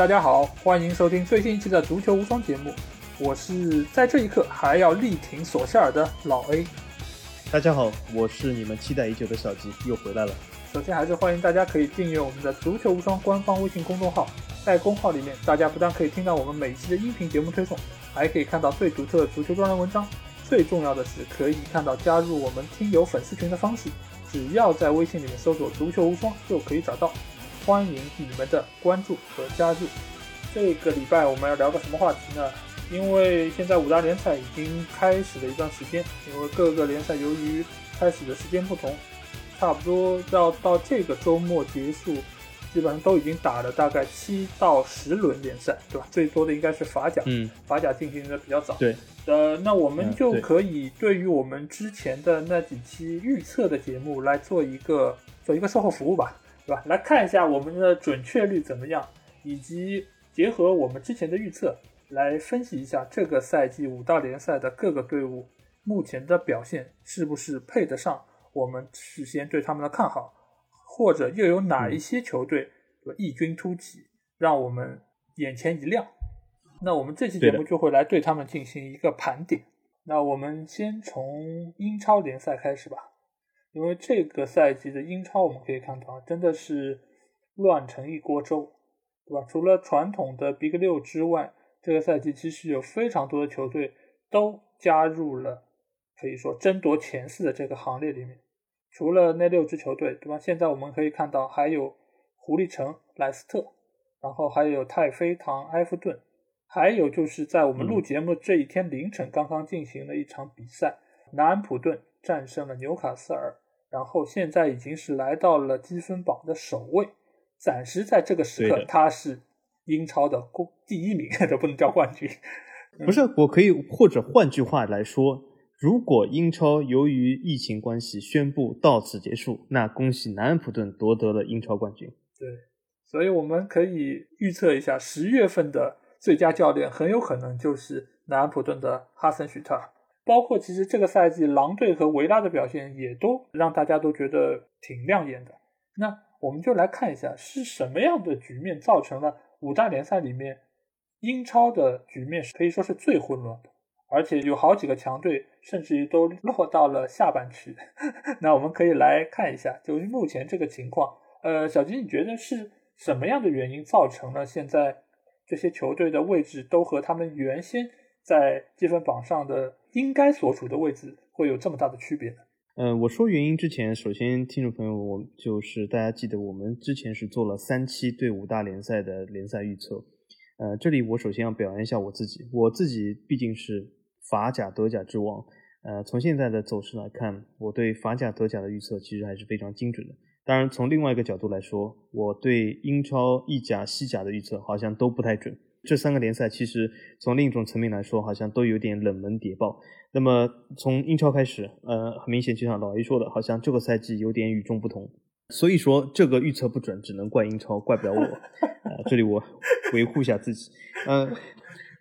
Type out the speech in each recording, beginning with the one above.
大家好，欢迎收听最新一期的足球无双节目。我是在这一刻还要力挺索夏尔的老 A。大家好，我是你们期待已久的小吉，又回来了。首先还是欢迎大家可以订阅我们的足球无双官方微信公众号，在公号里面，大家不但可以听到我们每期的音频节目推送，还可以看到最独特的足球专栏文章。最重要的是，可以看到加入我们听友粉丝群的方式，只要在微信里面搜索“足球无双”就可以找到。欢迎你们的关注和加入。这个礼拜我们要聊个什么话题呢？因为现在五大联赛已经开始了一段时间，因为各个联赛由于开始的时间不同，差不多要到这个周末结束，基本上都已经打了大概七到十轮联赛，对吧？最多的应该是法甲，嗯，法甲进行的比较早。对，呃，那我们就可以对于我们之前的那几期预测的节目来做一个做一个售后服务吧。对吧？来看一下我们的准确率怎么样，以及结合我们之前的预测来分析一下这个赛季五大联赛的各个队伍目前的表现是不是配得上我们事先对他们的看好，或者又有哪一些球队异军突起，让我们眼前一亮？那我们这期节目就会来对他们进行一个盘点。那我们先从英超联赛开始吧。因为这个赛季的英超，我们可以看到，真的是乱成一锅粥，对吧？除了传统的 Big 六之外，这个赛季其实有非常多的球队都加入了，可以说争夺前四的这个行列里面。除了那六支球队，对吧？现在我们可以看到，还有狐狸城、莱斯特，然后还有太妃糖、埃弗顿，还有就是在我们录节目这一天凌晨刚刚进行了一场比赛，南安普顿。战胜了纽卡斯尔，然后现在已经是来到了积分榜的首位，暂时在这个时刻他是英超的公第一名，都不能叫冠军。不是，我可以或者换句话来说，如果英超由于疫情关系宣布到此结束，那恭喜南安普顿夺得了英超冠军。对，所以我们可以预测一下，十月份的最佳教练很有可能就是南安普顿的哈森许特尔。包括其实这个赛季狼队和维拉的表现也都让大家都觉得挺亮眼的。那我们就来看一下是什么样的局面造成了五大联赛里面英超的局面可以说是最混乱的，而且有好几个强队甚至于都落到了下半区。那我们可以来看一下，就目前这个情况。呃，小金，你觉得是什么样的原因造成了现在这些球队的位置都和他们原先在积分榜上的？应该所处的位置会有这么大的区别呢？嗯，我说原因之前，首先听众朋友，我就是大家记得我们之前是做了三期对五大联赛的联赛预测。呃，这里我首先要表扬一下我自己，我自己毕竟是法甲、德甲之王。呃，从现在的走势来看，我对法甲、德甲的预测其实还是非常精准的。当然，从另外一个角度来说，我对英超、意甲、西甲的预测好像都不太准。这三个联赛其实从另一种层面来说，好像都有点冷门谍报。那么从英超开始，呃，很明显就像老 A 说的，好像这个赛季有点与众不同。所以说这个预测不准，只能怪英超，怪不了我。呃，这里我维护一下自己。呃，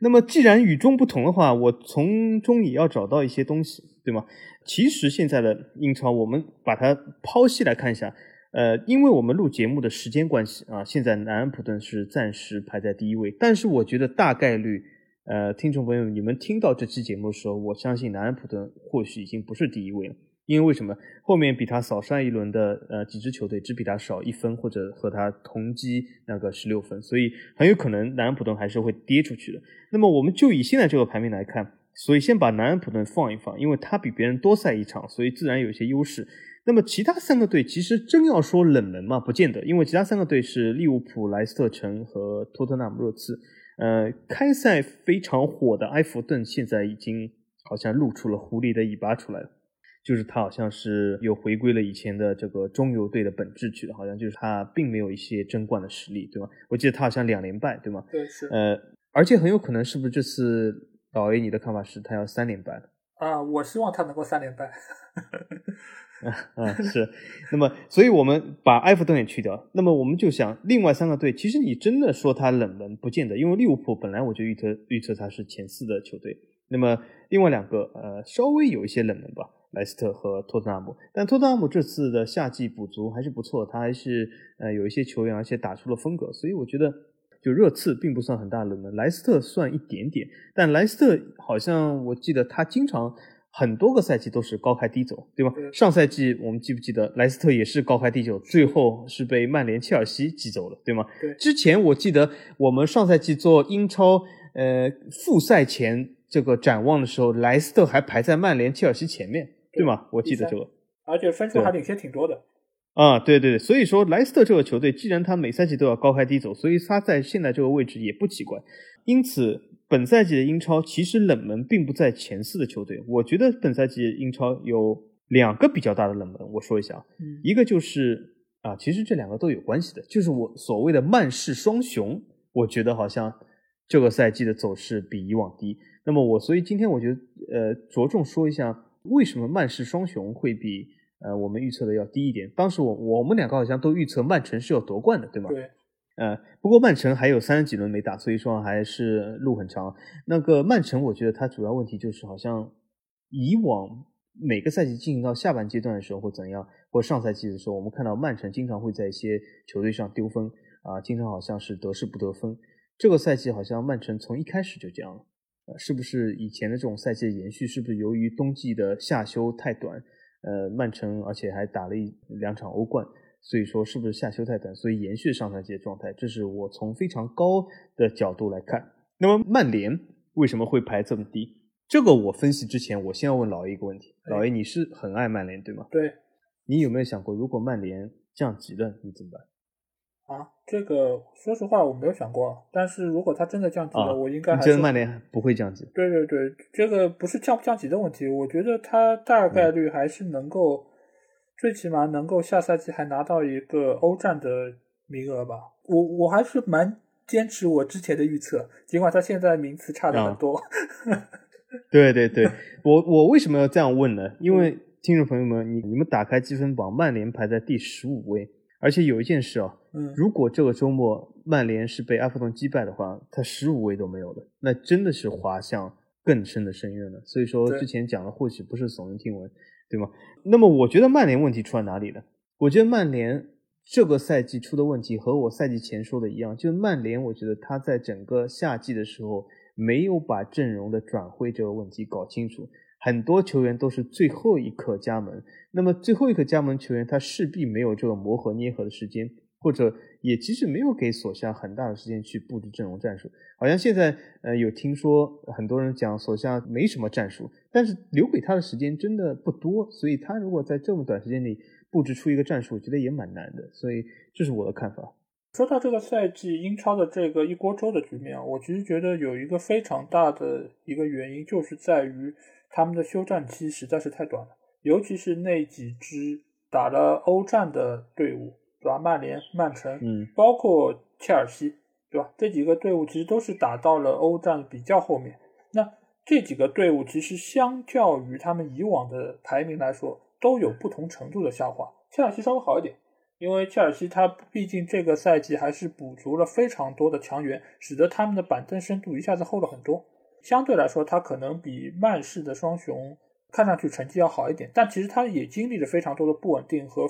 那么既然与众不同的话，我从中也要找到一些东西，对吗？其实现在的英超，我们把它剖析来看一下。呃，因为我们录节目的时间关系啊，现在南安普顿是暂时排在第一位。但是我觉得大概率，呃，听众朋友，你们听到这期节目的时候，我相信南安普顿或许已经不是第一位了。因为为什么？后面比他少上一轮的呃几支球队只比他少一分，或者和他同积那个十六分，所以很有可能南安普顿还是会跌出去的。那么我们就以现在这个排名来看，所以先把南安普顿放一放，因为他比别人多赛一场，所以自然有一些优势。那么其他三个队其实真要说冷门嘛，不见得，因为其他三个队是利物浦、莱斯特城和托特纳姆热刺。呃，开赛非常火的埃弗顿现在已经好像露出了狐狸的尾巴出来了，就是他好像是又回归了以前的这个中游队的本质去了，好像就是他并没有一些争冠的实力，对吗？我记得他好像两连败，对吗？对，是。呃，而且很有可能是不是这次老 A 你的看法是他要三连败啊，我希望他能够三连败。啊 啊是，那么，所以我们把埃弗顿也去掉，那么我们就想另外三个队，其实你真的说它冷门不见得，因为利物浦本来我就预测预测它是前四的球队，那么另外两个呃稍微有一些冷门吧，莱斯特和托特纳姆，但托特纳姆这次的夏季补足还是不错，他还是呃有一些球员而且打出了风格，所以我觉得就热刺并不算很大冷门，莱斯特算一点点，但莱斯特好像我记得他经常很多个赛季都是高开低走，对吧？上赛季我们记不记得莱斯特也是高开低走，最后是被曼联、切尔西挤走了，对吗？对。之前我记得我们上赛季做英超呃复赛前这个展望的时候，莱斯特还排在曼联、切尔西前面，对吗？我记得这个，而且分数还领先挺多的。啊，对对对，所以说莱斯特这个球队，既然他每赛季都要高开低走，所以他在现在这个位置也不奇怪。因此，本赛季的英超其实冷门并不在前四的球队。我觉得本赛季英超有两个比较大的冷门，我说一下啊，一个就是啊，其实这两个都有关系的，就是我所谓的曼市双雄，我觉得好像这个赛季的走势比以往低。那么我所以今天我觉得呃，着重说一下为什么曼市双雄会比。呃，我们预测的要低一点。当时我我们两个好像都预测曼城是要夺冠的，对吗？对。呃，不过曼城还有三十几轮没打，所以说还是路很长。那个曼城，我觉得它主要问题就是好像以往每个赛季进行到下半阶段的时候或怎样，或上赛季的时候，我们看到曼城经常会在一些球队上丢分啊，经常好像是得势不得分。这个赛季好像曼城从一开始就这样了，呃，是不是以前的这种赛季的延续？是不是由于冬季的夏休太短？呃，曼城而且还打了一两场欧冠，所以说是不是下休太短，所以延续上赛季的状态，这是我从非常高的角度来看。那么曼联为什么会排这么低？这个我分析之前，我先要问老 A 一个问题：老 A，你是很爱曼联对吗？对。你有没有想过，如果曼联降级了，你怎么办？啊，这个说实话我没有想过，但是如果他真的降级了，我应该还是曼联不会降级。对对对，这个不是降不降级的问题，我觉得他大概率还是能够，最起码能够下赛季还拿到一个欧战的名额吧。我我还是蛮坚持我之前的预测，尽管他现在名次差的很多。对对对，我我为什么要这样问呢？因为听众朋友们，你你们打开积分榜，曼联排在第十五位。而且有一件事啊，嗯，如果这个周末曼联是被埃弗顿击败的话，他十五位都没有了，那真的是滑向更深的深渊了。所以说之前讲的或许不是耸人听闻，对吗？那么我觉得曼联问题出在哪里呢？我觉得曼联这个赛季出的问题和我赛季前说的一样，就是曼联，我觉得他在整个夏季的时候没有把阵容的转会这个问题搞清楚。很多球员都是最后一刻加盟，那么最后一刻加盟球员，他势必没有这个磨合捏合的时间，或者也其实没有给索夏很大的时间去布置阵容战术。好像现在呃有听说很多人讲索夏没什么战术，但是留给他的时间真的不多，所以他如果在这么短时间里布置出一个战术，我觉得也蛮难的。所以这是我的看法。说到这个赛季英超的这个一锅粥的局面，我其实觉得有一个非常大的一个原因，就是在于。他们的休战期实在是太短了，尤其是那几支打了欧战的队伍，对吧？曼联、曼城，嗯，包括切尔西，对吧？这几个队伍其实都是打到了欧战比较后面。那这几个队伍其实相较于他们以往的排名来说，都有不同程度的下滑。切尔西稍微好一点，因为切尔西它毕竟这个赛季还是补足了非常多的强援，使得他们的板凳深度一下子厚了很多。相对来说，他可能比曼市的双雄看上去成绩要好一点，但其实他也经历了非常多的不稳定和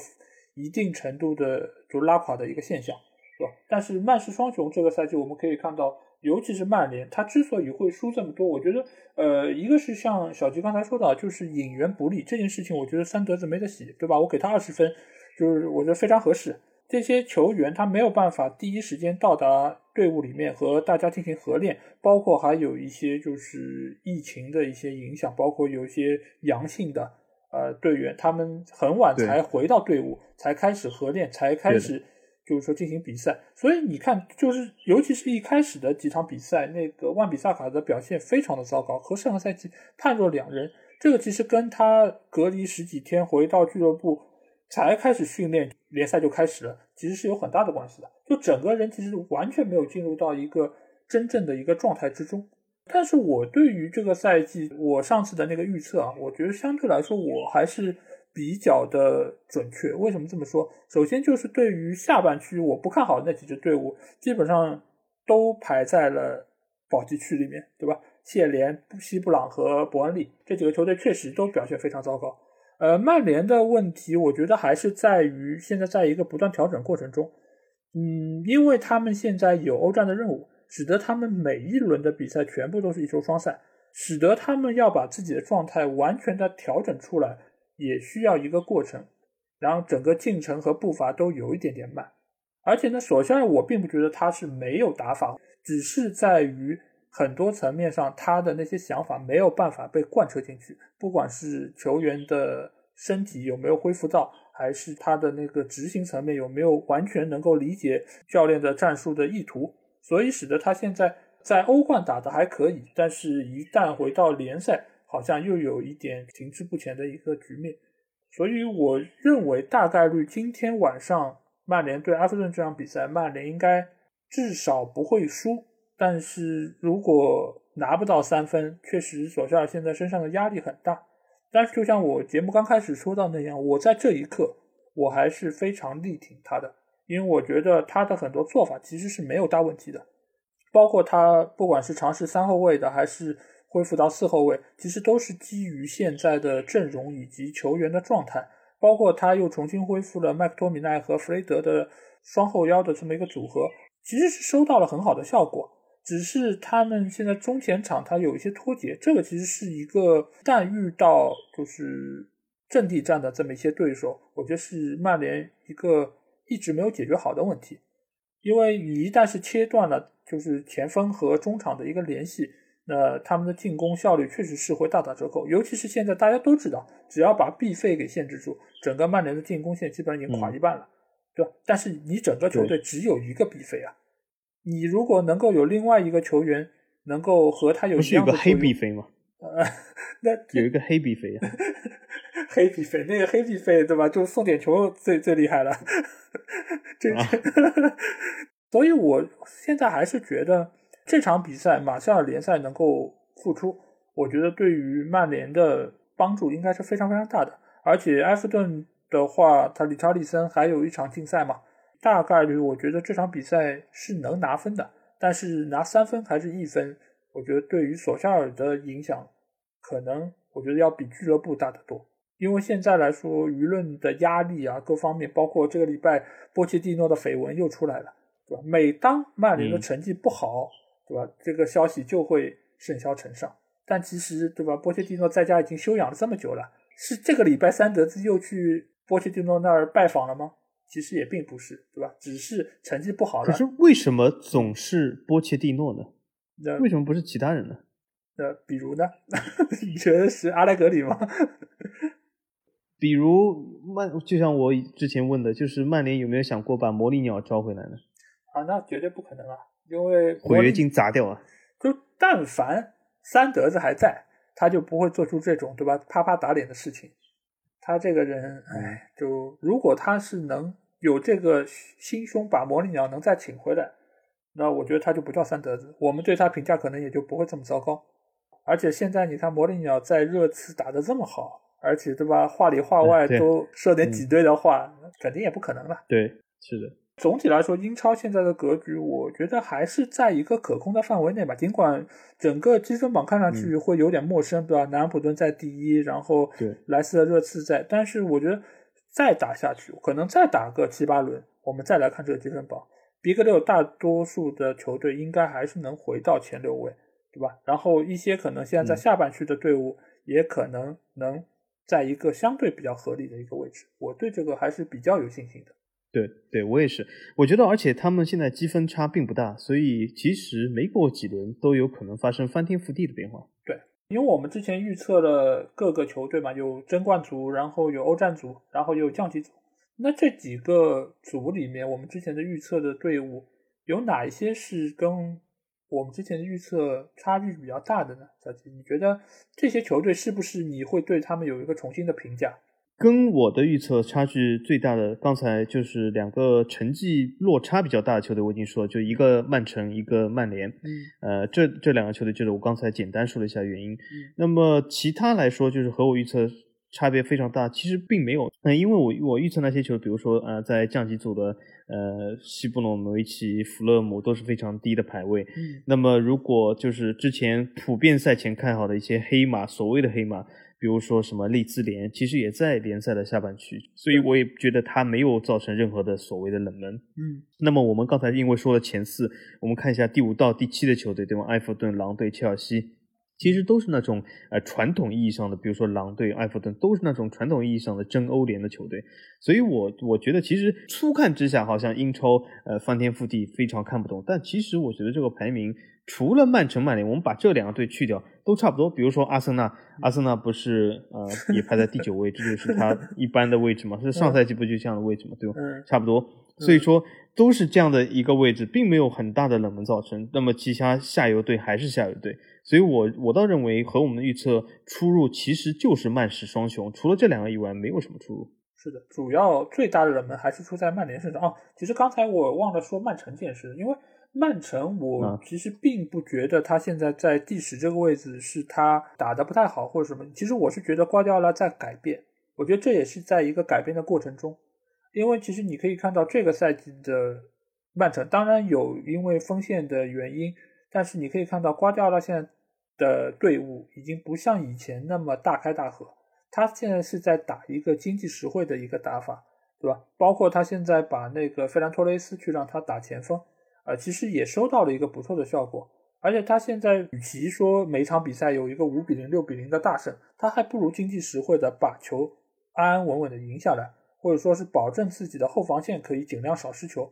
一定程度的就拉垮的一个现象，是吧？但是曼市双雄这个赛季我们可以看到，尤其是曼联，他之所以会输这么多，我觉得，呃，一个是像小吉刚才说的，就是引援不利这件事情，我觉得三德子没得洗，对吧？我给他二十分，就是我觉得非常合适。这些球员他没有办法第一时间到达队伍里面和大家进行合练，包括还有一些就是疫情的一些影响，包括有一些阳性的呃队员，他们很晚才回到队伍，才开始合练，才开始就是说进行比赛。所以你看，就是尤其是一开始的几场比赛，那个万比萨卡的表现非常的糟糕，和上个赛季判若两人。这个其实跟他隔离十几天回到俱乐部。才开始训练，联赛就开始了，其实是有很大的关系的。就整个人其实完全没有进入到一个真正的一个状态之中。但是我对于这个赛季，我上次的那个预测啊，我觉得相对来说我还是比较的准确。为什么这么说？首先就是对于下半区我不看好那几支队伍，基本上都排在了保级区里面，对吧？谢联、西布朗和伯恩利这几个球队确实都表现非常糟糕。呃，曼联的问题，我觉得还是在于现在在一个不断调整过程中。嗯，因为他们现在有欧战的任务，使得他们每一轮的比赛全部都是一球双赛，使得他们要把自己的状态完全的调整出来，也需要一个过程，然后整个进程和步伐都有一点点慢。而且呢，首先我并不觉得他是没有打法，只是在于很多层面上他的那些想法没有办法被贯彻进去，不管是球员的身体有没有恢复到。还是他的那个执行层面有没有完全能够理解教练的战术的意图，所以使得他现在在欧冠打的还可以，但是一旦回到联赛，好像又有一点停滞不前的一个局面。所以我认为大概率今天晚上曼联对埃弗顿这场比赛，曼联应该至少不会输。但是如果拿不到三分，确实索夏尔现在身上的压力很大。但是，就像我节目刚开始说到那样，我在这一刻我还是非常力挺他的，因为我觉得他的很多做法其实是没有大问题的，包括他不管是尝试三后卫的，还是恢复到四后卫，其实都是基于现在的阵容以及球员的状态，包括他又重新恢复了麦克托米奈和弗雷德的双后腰的这么一个组合，其实是收到了很好的效果。只是他们现在中前场他有一些脱节，这个其实是一个，但遇到就是阵地战的这么一些对手，我觉得是曼联一个一直没有解决好的问题。因为你一旦是切断了就是前锋和中场的一个联系，那他们的进攻效率确实是会大打折扣。尤其是现在大家都知道，只要把 B 费给限制住，整个曼联的进攻线基本上已经垮一半了，对吧？但是你整个球队只有一个 B 费啊。你如果能够有另外一个球员能够和他有不是有个黑 B 费吗？呃，那有一个黑比飞啊，黑皮飞那个黑皮飞对吧？就送点球最最厉害了。这，所以我现在还是觉得这场比赛马夏尔联赛能够复出，我觉得对于曼联的帮助应该是非常非常大的。而且埃弗顿的话，他理查利森还有一场竞赛嘛。大概率，我觉得这场比赛是能拿分的，但是拿三分还是一分，我觉得对于索夏尔的影响，可能我觉得要比俱乐部大得多。因为现在来说，舆论的压力啊，各方面，包括这个礼拜波切蒂诺的绯闻又出来了，对吧？每当曼联的成绩不好，对吧？这个消息就会甚嚣尘上。但其实，对吧？波切蒂诺在家已经休养了这么久了，是这个礼拜三德子又去波切蒂诺那儿拜访了吗？其实也并不是，对吧？只是成绩不好。可是为什么总是波切蒂诺呢？那为什么不是其他人呢？那比如呢？你觉得是阿莱格里吗？比如曼，就像我之前问的，就是曼联有没有想过把魔力鸟招回来呢？啊，那绝对不可能啊！因为违约金砸掉啊！就但凡三德子还在，他就不会做出这种对吧？啪啪打脸的事情。他这个人，哎，就如果他是能有这个心胸，把魔力鸟能再请回来，那我觉得他就不叫三德子，我们对他评价可能也就不会这么糟糕。而且现在你看魔力鸟在热刺打得这么好，而且对吧，话里话外都说点挤兑的话，肯定也不可能了。对，是的。总体来说，英超现在的格局，我觉得还是在一个可控的范围内吧。尽管整个积分榜看上去会有点陌生，对吧？南安普顿在第一，然后莱斯特、热刺在，但是我觉得再打下去，可能再打个七八轮，我们再来看这个积分榜，B 格六大多数的球队应该还是能回到前六位，对吧？然后一些可能现在在下半区的队伍，也可能能在一个相对比较合理的一个位置。我对这个还是比较有信心的。对对，我也是。我觉得，而且他们现在积分差并不大，所以其实没过几轮都有可能发生翻天覆地的变化。对，因为我们之前预测了各个球队嘛，有争冠组，然后有欧战组，然后有降级组。那这几个组里面，我们之前的预测的队伍有哪一些是跟我们之前的预测差距比较大的呢？小吉，你觉得这些球队是不是你会对他们有一个重新的评价？跟我的预测差距最大的，刚才就是两个成绩落差比较大的球队，我已经说了，就一个曼城，一个曼联。嗯，呃，这这两个球队就是我刚才简单说了一下原因。嗯那么其他来说，就是和我预测差别非常大。其实并没有，嗯，因为我我预测那些球，比如说呃，在降级组的呃西布隆维奇、弗勒姆都是非常低的排位。嗯，那么如果就是之前普遍赛前看好的一些黑马，所谓的黑马。比如说什么利兹联，其实也在联赛的下半区，所以我也觉得他没有造成任何的所谓的冷门。嗯，那么我们刚才因为说了前四，我们看一下第五到第七的球队，对吗？埃弗顿、狼队、切尔西。其实都是那种呃传统意义上的，比如说狼队、埃弗顿，都是那种传统意义上的争欧联的球队。所以，我我觉得其实初看之下，好像英超呃翻天覆地，非常看不懂。但其实我觉得这个排名，除了曼城、曼联，我们把这两个队去掉，都差不多。比如说阿森纳，阿森纳不是呃 也排在第九位，这就是他一般的位置嘛？是上赛季不就这样的位置嘛？对吧？差不多。所以说都是这样的一个位置，并没有很大的冷门造成。那么其他下游队还是下游队。所以，我我倒认为和我们的预测出入其实就是曼市双雄，除了这两个以外，没有什么出入。是的，主要最大的冷门还是出在曼联身上。啊，其实刚才我忘了说曼城这件事，因为曼城我其实并不觉得他现在在第十这个位置是他打的不太好或者什么。其实我是觉得瓜迪奥拉在改变，我觉得这也是在一个改变的过程中。因为其实你可以看到这个赛季的曼城，当然有因为锋线的原因，但是你可以看到瓜迪奥拉现在。的队伍已经不像以前那么大开大合，他现在是在打一个经济实惠的一个打法，对吧？包括他现在把那个费兰托雷斯去让他打前锋，呃，其实也收到了一个不错的效果。而且他现在与其说每场比赛有一个五比零、六比零的大胜，他还不如经济实惠的把球安安稳稳的赢下来，或者说是保证自己的后防线可以尽量少失球，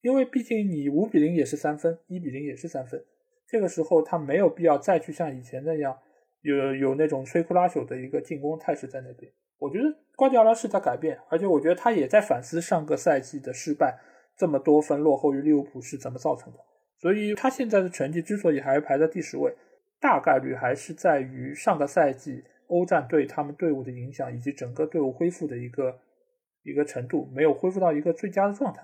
因为毕竟你五比零也是三分，一比零也是三分。这个时候他没有必要再去像以前那样有有那种摧枯拉朽的一个进攻态势在那边。我觉得瓜迪奥拉是在改变，而且我觉得他也在反思上个赛季的失败，这么多分落后于利物浦是怎么造成的。所以他现在的成绩之所以还排在第十位，大概率还是在于上个赛季欧战对他们队伍的影响，以及整个队伍恢复的一个一个程度没有恢复到一个最佳的状态。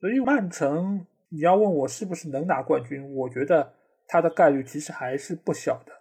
所以曼城，你要问我是不是能拿冠军，我觉得。他的概率其实还是不小的，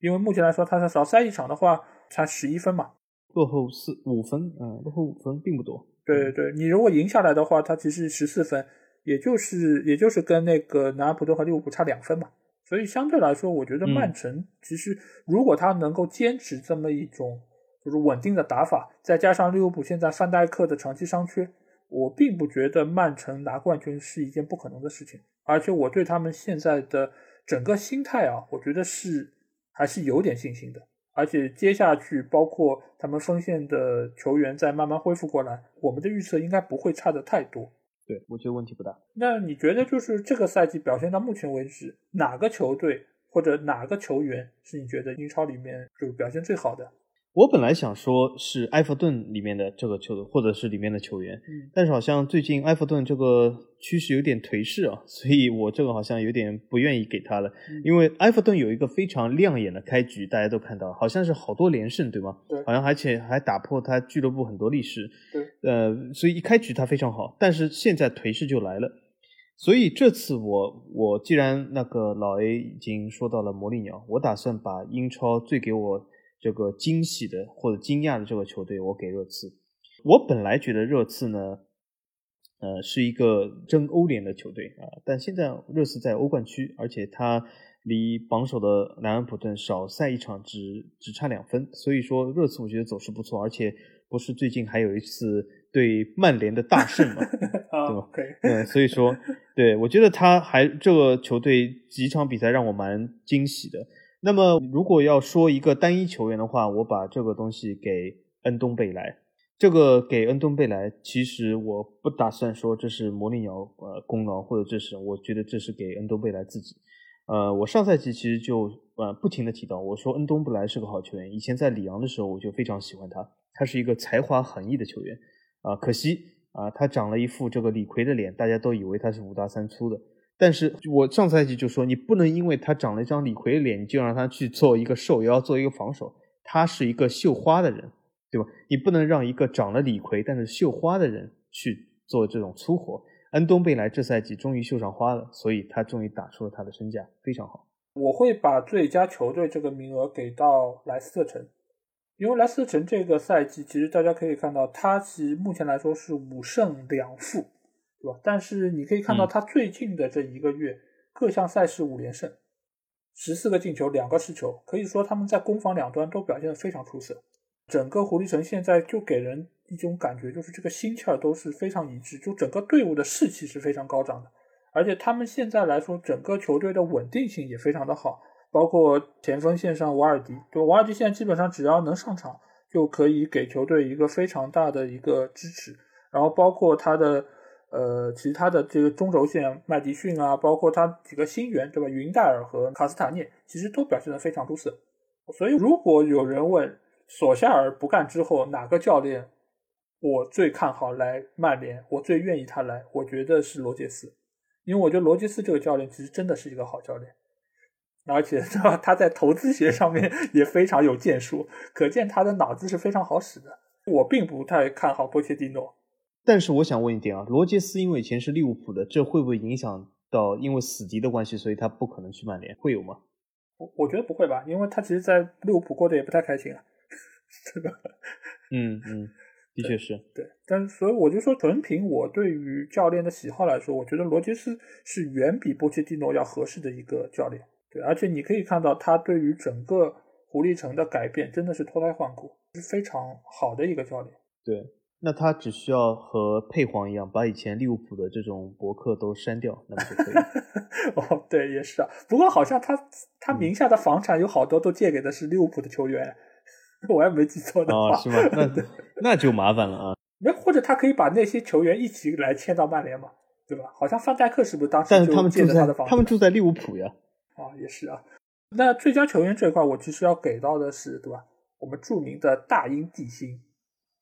因为目前来说，他是少赛一场的话，才十一分嘛，落后四五分，嗯，落后五分并不多。对对，你如果赢下来的话，他其实十四分，也就是也就是跟那个南安普顿和利物浦差两分嘛。所以相对来说，我觉得曼城其实如果他能够坚持这么一种就是稳定的打法，再加上利物浦现在范戴克的长期伤缺，我并不觉得曼城拿冠军是一件不可能的事情。而且我对他们现在的。整个心态啊，我觉得是还是有点信心的，而且接下去包括他们锋线的球员在慢慢恢复过来，我们的预测应该不会差的太多。对，我觉得问题不大。那你觉得就是这个赛季表现到目前为止，哪个球队或者哪个球员是你觉得英超里面就表现最好的？我本来想说是埃弗顿里面的这个球队，或者是里面的球员，但是好像最近埃弗顿这个趋势有点颓势啊，所以我这个好像有点不愿意给他了。因为埃弗顿有一个非常亮眼的开局，大家都看到，好像是好多连胜，对吗？对，好像而且还打破他俱乐部很多历史。对，呃，所以一开局他非常好，但是现在颓势就来了。所以这次我我既然那个老 A 已经说到了魔力鸟，我打算把英超最给我。这个惊喜的或者惊讶的这个球队，我给热刺。我本来觉得热刺呢，呃，是一个争欧联的球队啊，但现在热刺在欧冠区，而且他离榜首的南安普顿少赛一场，只只差两分，所以说热刺我觉得走势不错，而且不是最近还有一次对曼联的大胜嘛，对吧？嗯，所以说，对我觉得他还这个球队几场比赛让我蛮惊喜的。那么，如果要说一个单一球员的话，我把这个东西给恩东贝莱。这个给恩东贝莱，其实我不打算说这是魔力鸟呃功劳，或者这是我觉得这是给恩东贝莱自己。呃，我上赛季其实就呃不停的提到，我说恩东贝莱是个好球员。以前在里昂的时候，我就非常喜欢他，他是一个才华横溢的球员。啊，可惜啊，他长了一副这个李逵的脸，大家都以为他是五大三粗的。但是我上赛季就说，你不能因为他长了一张李逵脸，你就让他去做一个瘦腰，做一个防守。他是一个绣花的人，对吧？你不能让一个长了李逵但是绣花的人去做这种粗活。恩东贝莱这赛季终于绣上花了，所以他终于打出了他的身价，非常好。我会把最佳球队这个名额给到莱斯特城，因为莱斯特城这个赛季其实大家可以看到，他其实目前来说是五胜两负。对吧？但是你可以看到他最近的这一个月各项赛事五连胜，十四个进球，两个失球，可以说他们在攻防两端都表现得非常出色。整个狐狸城现在就给人一种感觉，就是这个心气儿都是非常一致，就整个队伍的士气是非常高涨的。而且他们现在来说，整个球队的稳定性也非常的好，包括前锋线上瓦尔迪，对瓦尔迪现在基本上只要能上场，就可以给球队一个非常大的一个支持。然后包括他的呃其他的这个中轴线麦迪逊啊，包括他几个新援，对吧？云戴尔和卡斯塔涅其实都表现得非常出色。所以如果有人问索夏尔不干之后哪个教练我最看好来曼联，我最愿意他来，我觉得是罗杰斯。因为我觉得罗杰斯这个教练其实真的是一个好教练，而且？他在投资学上面也非常有建树，可见他的脑子是非常好使的。我并不太看好波切蒂诺，但是我想问一点啊，罗杰斯因为以前是利物浦的，这会不会影响到因为死敌的关系，所以他不可能去曼联？会有吗？我我觉得不会吧，因为他其实，在利物浦过得也不太开心啊，对吧？嗯嗯。的确是对，但所以我就说，纯凭我对于教练的喜好来说，我觉得罗杰斯是远比波切蒂诺要合适的一个教练。对，而且你可以看到他对于整个狐狸城的改变真的是脱胎换骨，是非常好的一个教练。对，那他只需要和佩皇一样，把以前利物浦的这种博客都删掉，那么就可以。哦，对，也是啊。不过好像他他名下的房产有好多都借给的是利物浦的球员。我也没记错的话，是吗？那那就麻烦了啊。那或者他可以把那些球员一起来签到曼联嘛，对吧？好像范戴克是不是当时但是他们住在他们住在利物浦呀。啊，也是啊。那最佳球员这块，我其实要给到的是，对吧？我们著名的大英帝星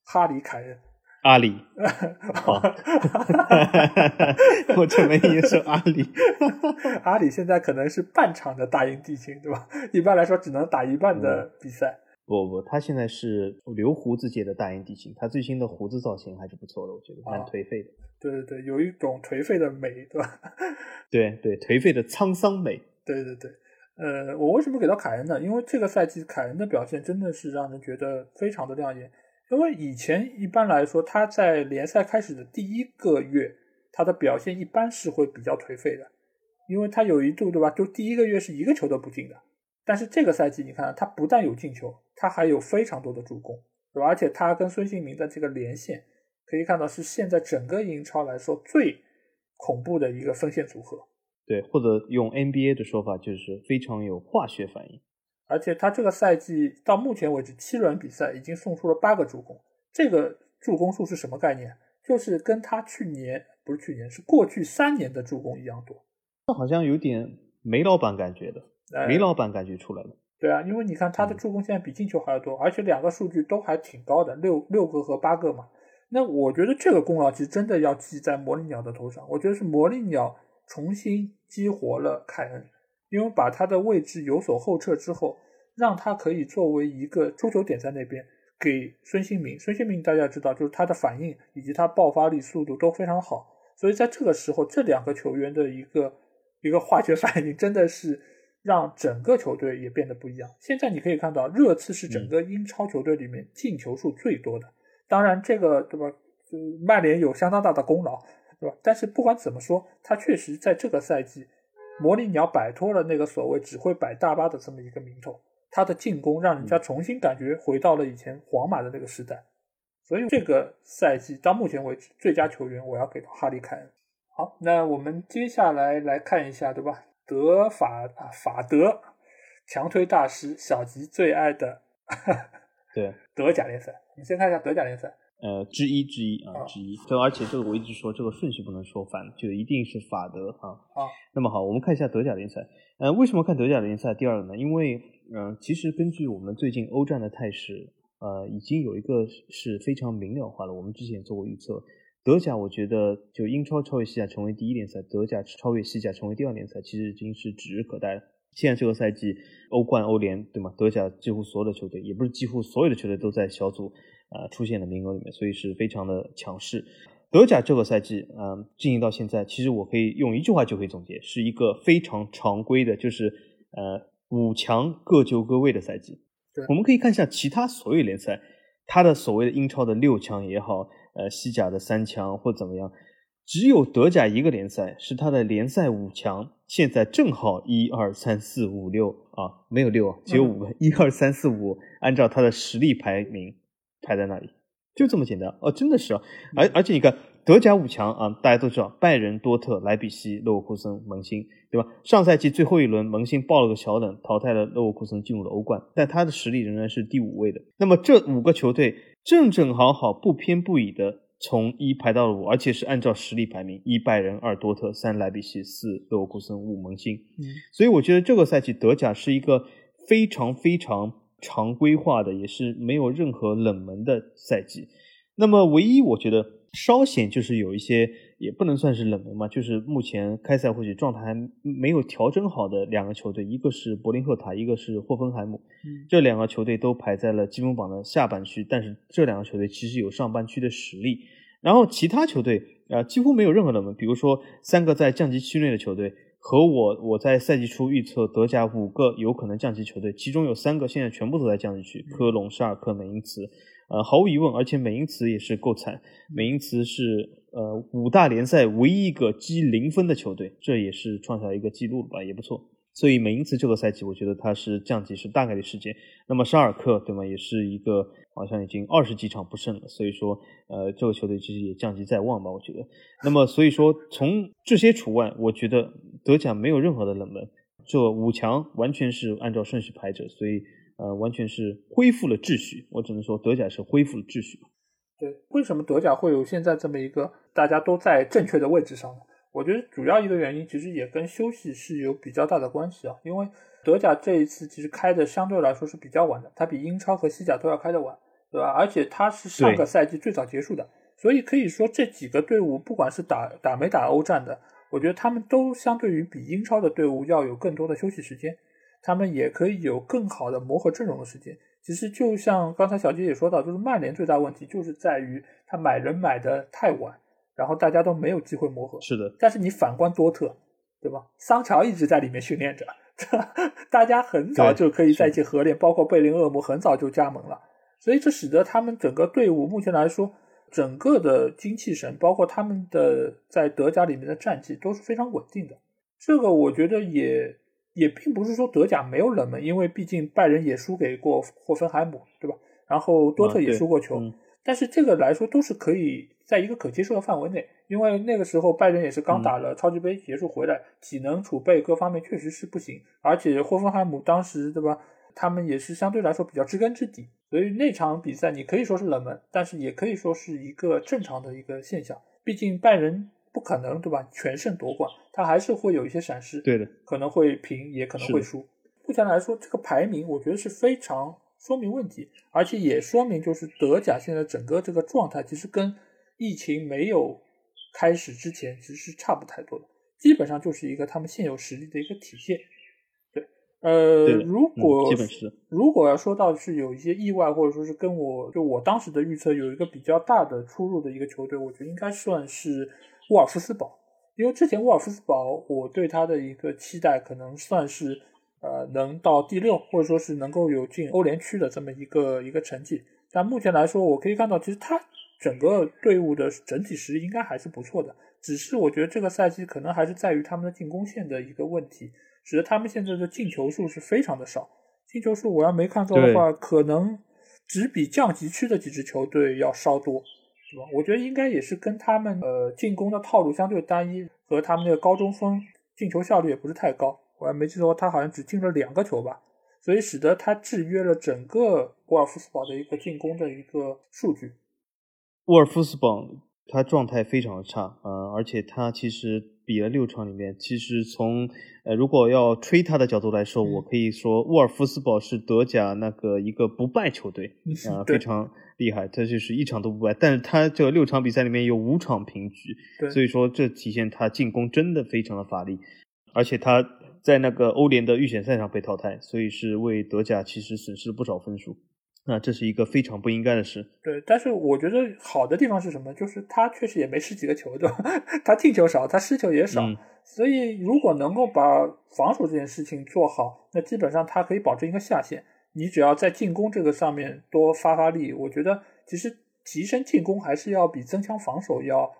哈里凯恩。阿里。好。我准备也是阿里。阿里现在可能是半场的大英帝星，对吧？一般来说只能打一半的比赛。不不，他现在是留胡子界的大英帝星，他最新的胡子造型还是不错的，我觉得蛮颓废的。对对对，有一种颓废的美，对吧？对对，颓废的沧桑美。对对对，呃，我为什么给到凯恩呢？因为这个赛季凯恩的表现真的是让人觉得非常的亮眼。因为以前一般来说他在联赛开始的第一个月，他的表现一般是会比较颓废的，因为他有一度对吧，就第一个月是一个球都不进的。但是这个赛季你看，他不但有进球。他还有非常多的助攻，对吧？而且他跟孙兴民的这个连线，可以看到是现在整个英超来说最恐怖的一个锋线组合。对，或者用 NBA 的说法，就是非常有化学反应。而且他这个赛季到目前为止七轮比赛已经送出了八个助攻，这个助攻数是什么概念？就是跟他去年不是去年，是过去三年的助攻一样多。那好像有点梅老板感觉的，梅老板感觉出来了。对啊，因为你看他的助攻现在比进球还要多，而且两个数据都还挺高的，六六个和八个嘛。那我觉得这个功劳其实真的要记在魔力鸟的头上。我觉得是魔力鸟重新激活了凯恩，因为把他的位置有所后撤之后，让他可以作为一个出球点在那边给孙兴民。孙兴民大家知道，就是他的反应以及他爆发力、速度都非常好，所以在这个时候，这两个球员的一个一个化学反应真的是。让整个球队也变得不一样。现在你可以看到，热刺是整个英超球队里面进球数最多的。当然，这个对吧？曼联有相当大的功劳，对吧？但是不管怎么说，他确实在这个赛季，魔力鸟摆脱了那个所谓只会摆大巴的这么一个名头。他的进攻让人家重新感觉回到了以前皇马的那个时代。所以这个赛季到目前为止，最佳球员我要给到哈利凯恩。好，那我们接下来来看一下，对吧？德法啊，法德强推大师小吉最爱的对 德甲联赛，我们先看一下德甲联赛。呃，之一之一啊，之一。这而且这个我一直说，这个顺序不能说反，就一定是法德啊。好。那么好，我们看一下德甲联赛。呃，为什么看德甲联赛第二呢？因为嗯，其实根据我们最近欧战的态势，呃，已经有一个是非常明了化了。我们之前做过预测。德甲，我觉得就英超超越西甲成为第一联赛，德甲超越西甲成为第二联赛，其实已经是指日可待了。现在这个赛季，欧冠、欧联，对吗？德甲几乎所有的球队，也不是几乎所有的球队都在小组啊出现的名额里面，所以是非常的强势。德甲这个赛季，嗯，进行到现在，其实我可以用一句话就可以总结，是一个非常常规的，就是呃五强各就各位的赛季。我们可以看一下其他所有联赛，它的所谓的英超的六强也好。呃，西甲的三强或怎么样，只有德甲一个联赛是他的联赛五强，现在正好一二三四五六啊，没有六，只有五个，一二三四五，按照他的实力排名排在那里，就这么简单哦，真的是啊，而而且你看德甲五强啊，大家都知道拜仁、多特、莱比锡、勒沃库森、蒙辛，对吧？上赛季最后一轮，蒙辛爆了个小冷，淘汰了勒沃库森，进入了欧冠，但他的实力仍然是第五位的。那么这五个球队正正好好不偏不倚的。从一排到了五，而且是按照实力排名：一拜仁，二多特，三莱比锡，四勒沃库森，五蒙辛。嗯，所以我觉得这个赛季德甲是一个非常非常常规化的，也是没有任何冷门的赛季。那么，唯一我觉得稍显就是有一些。也不能算是冷门嘛，就是目前开赛或许状态还没有调整好的两个球队，一个是柏林赫塔，一个是霍芬海姆。这两个球队都排在了积分榜的下半区，但是这两个球队其实有上半区的实力。然后其他球队啊，几乎没有任何冷门，比如说三个在降级区内的球队，和我我在赛季初预测德甲五个有可能降级球队，其中有三个现在全部都在降级区，科隆、沙尔克、美因茨。呃，毫无疑问，而且美因茨也是够惨，美因茨是。呃，五大联赛唯一一个积零分的球队，这也是创下了一个记录了吧，也不错。所以美因茨这个赛季，我觉得他是降级是大概率事件。那么沙尔克，对吗？也是一个好像已经二十几场不胜了，所以说，呃，这个球队其实也降级在望吧，我觉得。那么所以说，从这些除外，我觉得德甲没有任何的冷门，这五强完全是按照顺序排着，所以呃，完全是恢复了秩序。我只能说，德甲是恢复了秩序。对，为什么德甲会有现在这么一个大家都在正确的位置上呢？我觉得主要一个原因其实也跟休息是有比较大的关系啊。因为德甲这一次其实开的相对来说是比较晚的，它比英超和西甲都要开的晚，对吧？而且他是上个赛季最早结束的，所以可以说这几个队伍不管是打打没打欧战的，我觉得他们都相对于比英超的队伍要有更多的休息时间，他们也可以有更好的磨合阵容的时间。其实就像刚才小杰也说到，就是曼联最大问题就是在于他买人买的太晚，然后大家都没有机会磨合。是的。但是你反观多特，对吧？桑乔一直在里面训练着，大家很早就可以在一起合练，包括贝林厄姆很早就加盟了，所以这使得他们整个队伍目前来说，整个的精气神，包括他们的在德甲里面的战绩都是非常稳定的。这个我觉得也。也并不是说德甲没有冷门，因为毕竟拜仁也输给过霍芬海姆，对吧？然后多特也输过球，但是这个来说都是可以在一个可接受的范围内，因为那个时候拜仁也是刚打了超级杯结束回来，体能储备各方面确实是不行，而且霍芬海姆当时对吧，他们也是相对来说比较知根知底，所以那场比赛你可以说是冷门，但是也可以说是一个正常的一个现象，毕竟拜仁。不可能，对吧？全胜夺冠，他还是会有一些闪失，对的，可能会平，也可能会输。目前来说，这个排名我觉得是非常说明问题，而且也说明就是德甲现在整个这个状态其实跟疫情没有开始之前其实是差不太多的，基本上就是一个他们现有实力的一个体现。呃，如果如果要说到是有一些意外，或者说是跟我就我当时的预测有一个比较大的出入的一个球队，我觉得应该算是沃尔夫斯堡，因为之前沃尔夫斯堡我对他的一个期待可能算是呃能到第六，或者说是能够有进欧联区的这么一个一个成绩，但目前来说，我可以看到其实他整个队伍的整体实力应该还是不错的，只是我觉得这个赛季可能还是在于他们的进攻线的一个问题。使得他们现在的进球数是非常的少，进球数我要没看错的话，可能只比降级区的几支球队要稍多，对吧？我觉得应该也是跟他们呃进攻的套路相对单一，和他们那个高中锋进球效率也不是太高。我要没记错，他好像只进了两个球吧，所以使得他制约了整个沃尔夫斯堡的一个进攻的一个数据。沃尔夫斯堡他状态非常的差，呃，而且他其实比了六场里面，其实从呃，如果要吹他的角度来说，我可以说沃尔夫斯堡是德甲那个一个不败球队 啊，非常厉害，他就是一场都不败。但是他这六场比赛里面有五场平局，所以说这体现他进攻真的非常的乏力，而且他在那个欧联的预选赛上被淘汰，所以是为德甲其实损失了不少分数。那这是一个非常不应该的事。对，但是我觉得好的地方是什么？就是他确实也没失几个球，对吧？他进球少，他失球也少。所以，如果能够把防守这件事情做好，那基本上他可以保证一个下限。你只要在进攻这个上面多发发力，我觉得其实提升进攻还是要比增强防守要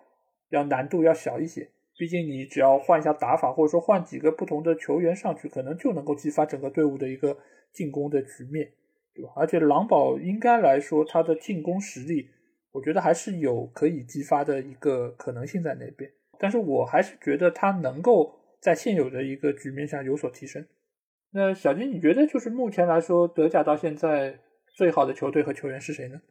要难度要小一些。毕竟你只要换一下打法，或者说换几个不同的球员上去，可能就能够激发整个队伍的一个进攻的局面，对吧？而且狼堡应该来说，他的进攻实力，我觉得还是有可以激发的一个可能性在那边。但是我还是觉得他能够在现有的一个局面下有所提升。那小金，你觉得就是目前来说，德甲到现在最好的球队和球员是谁呢？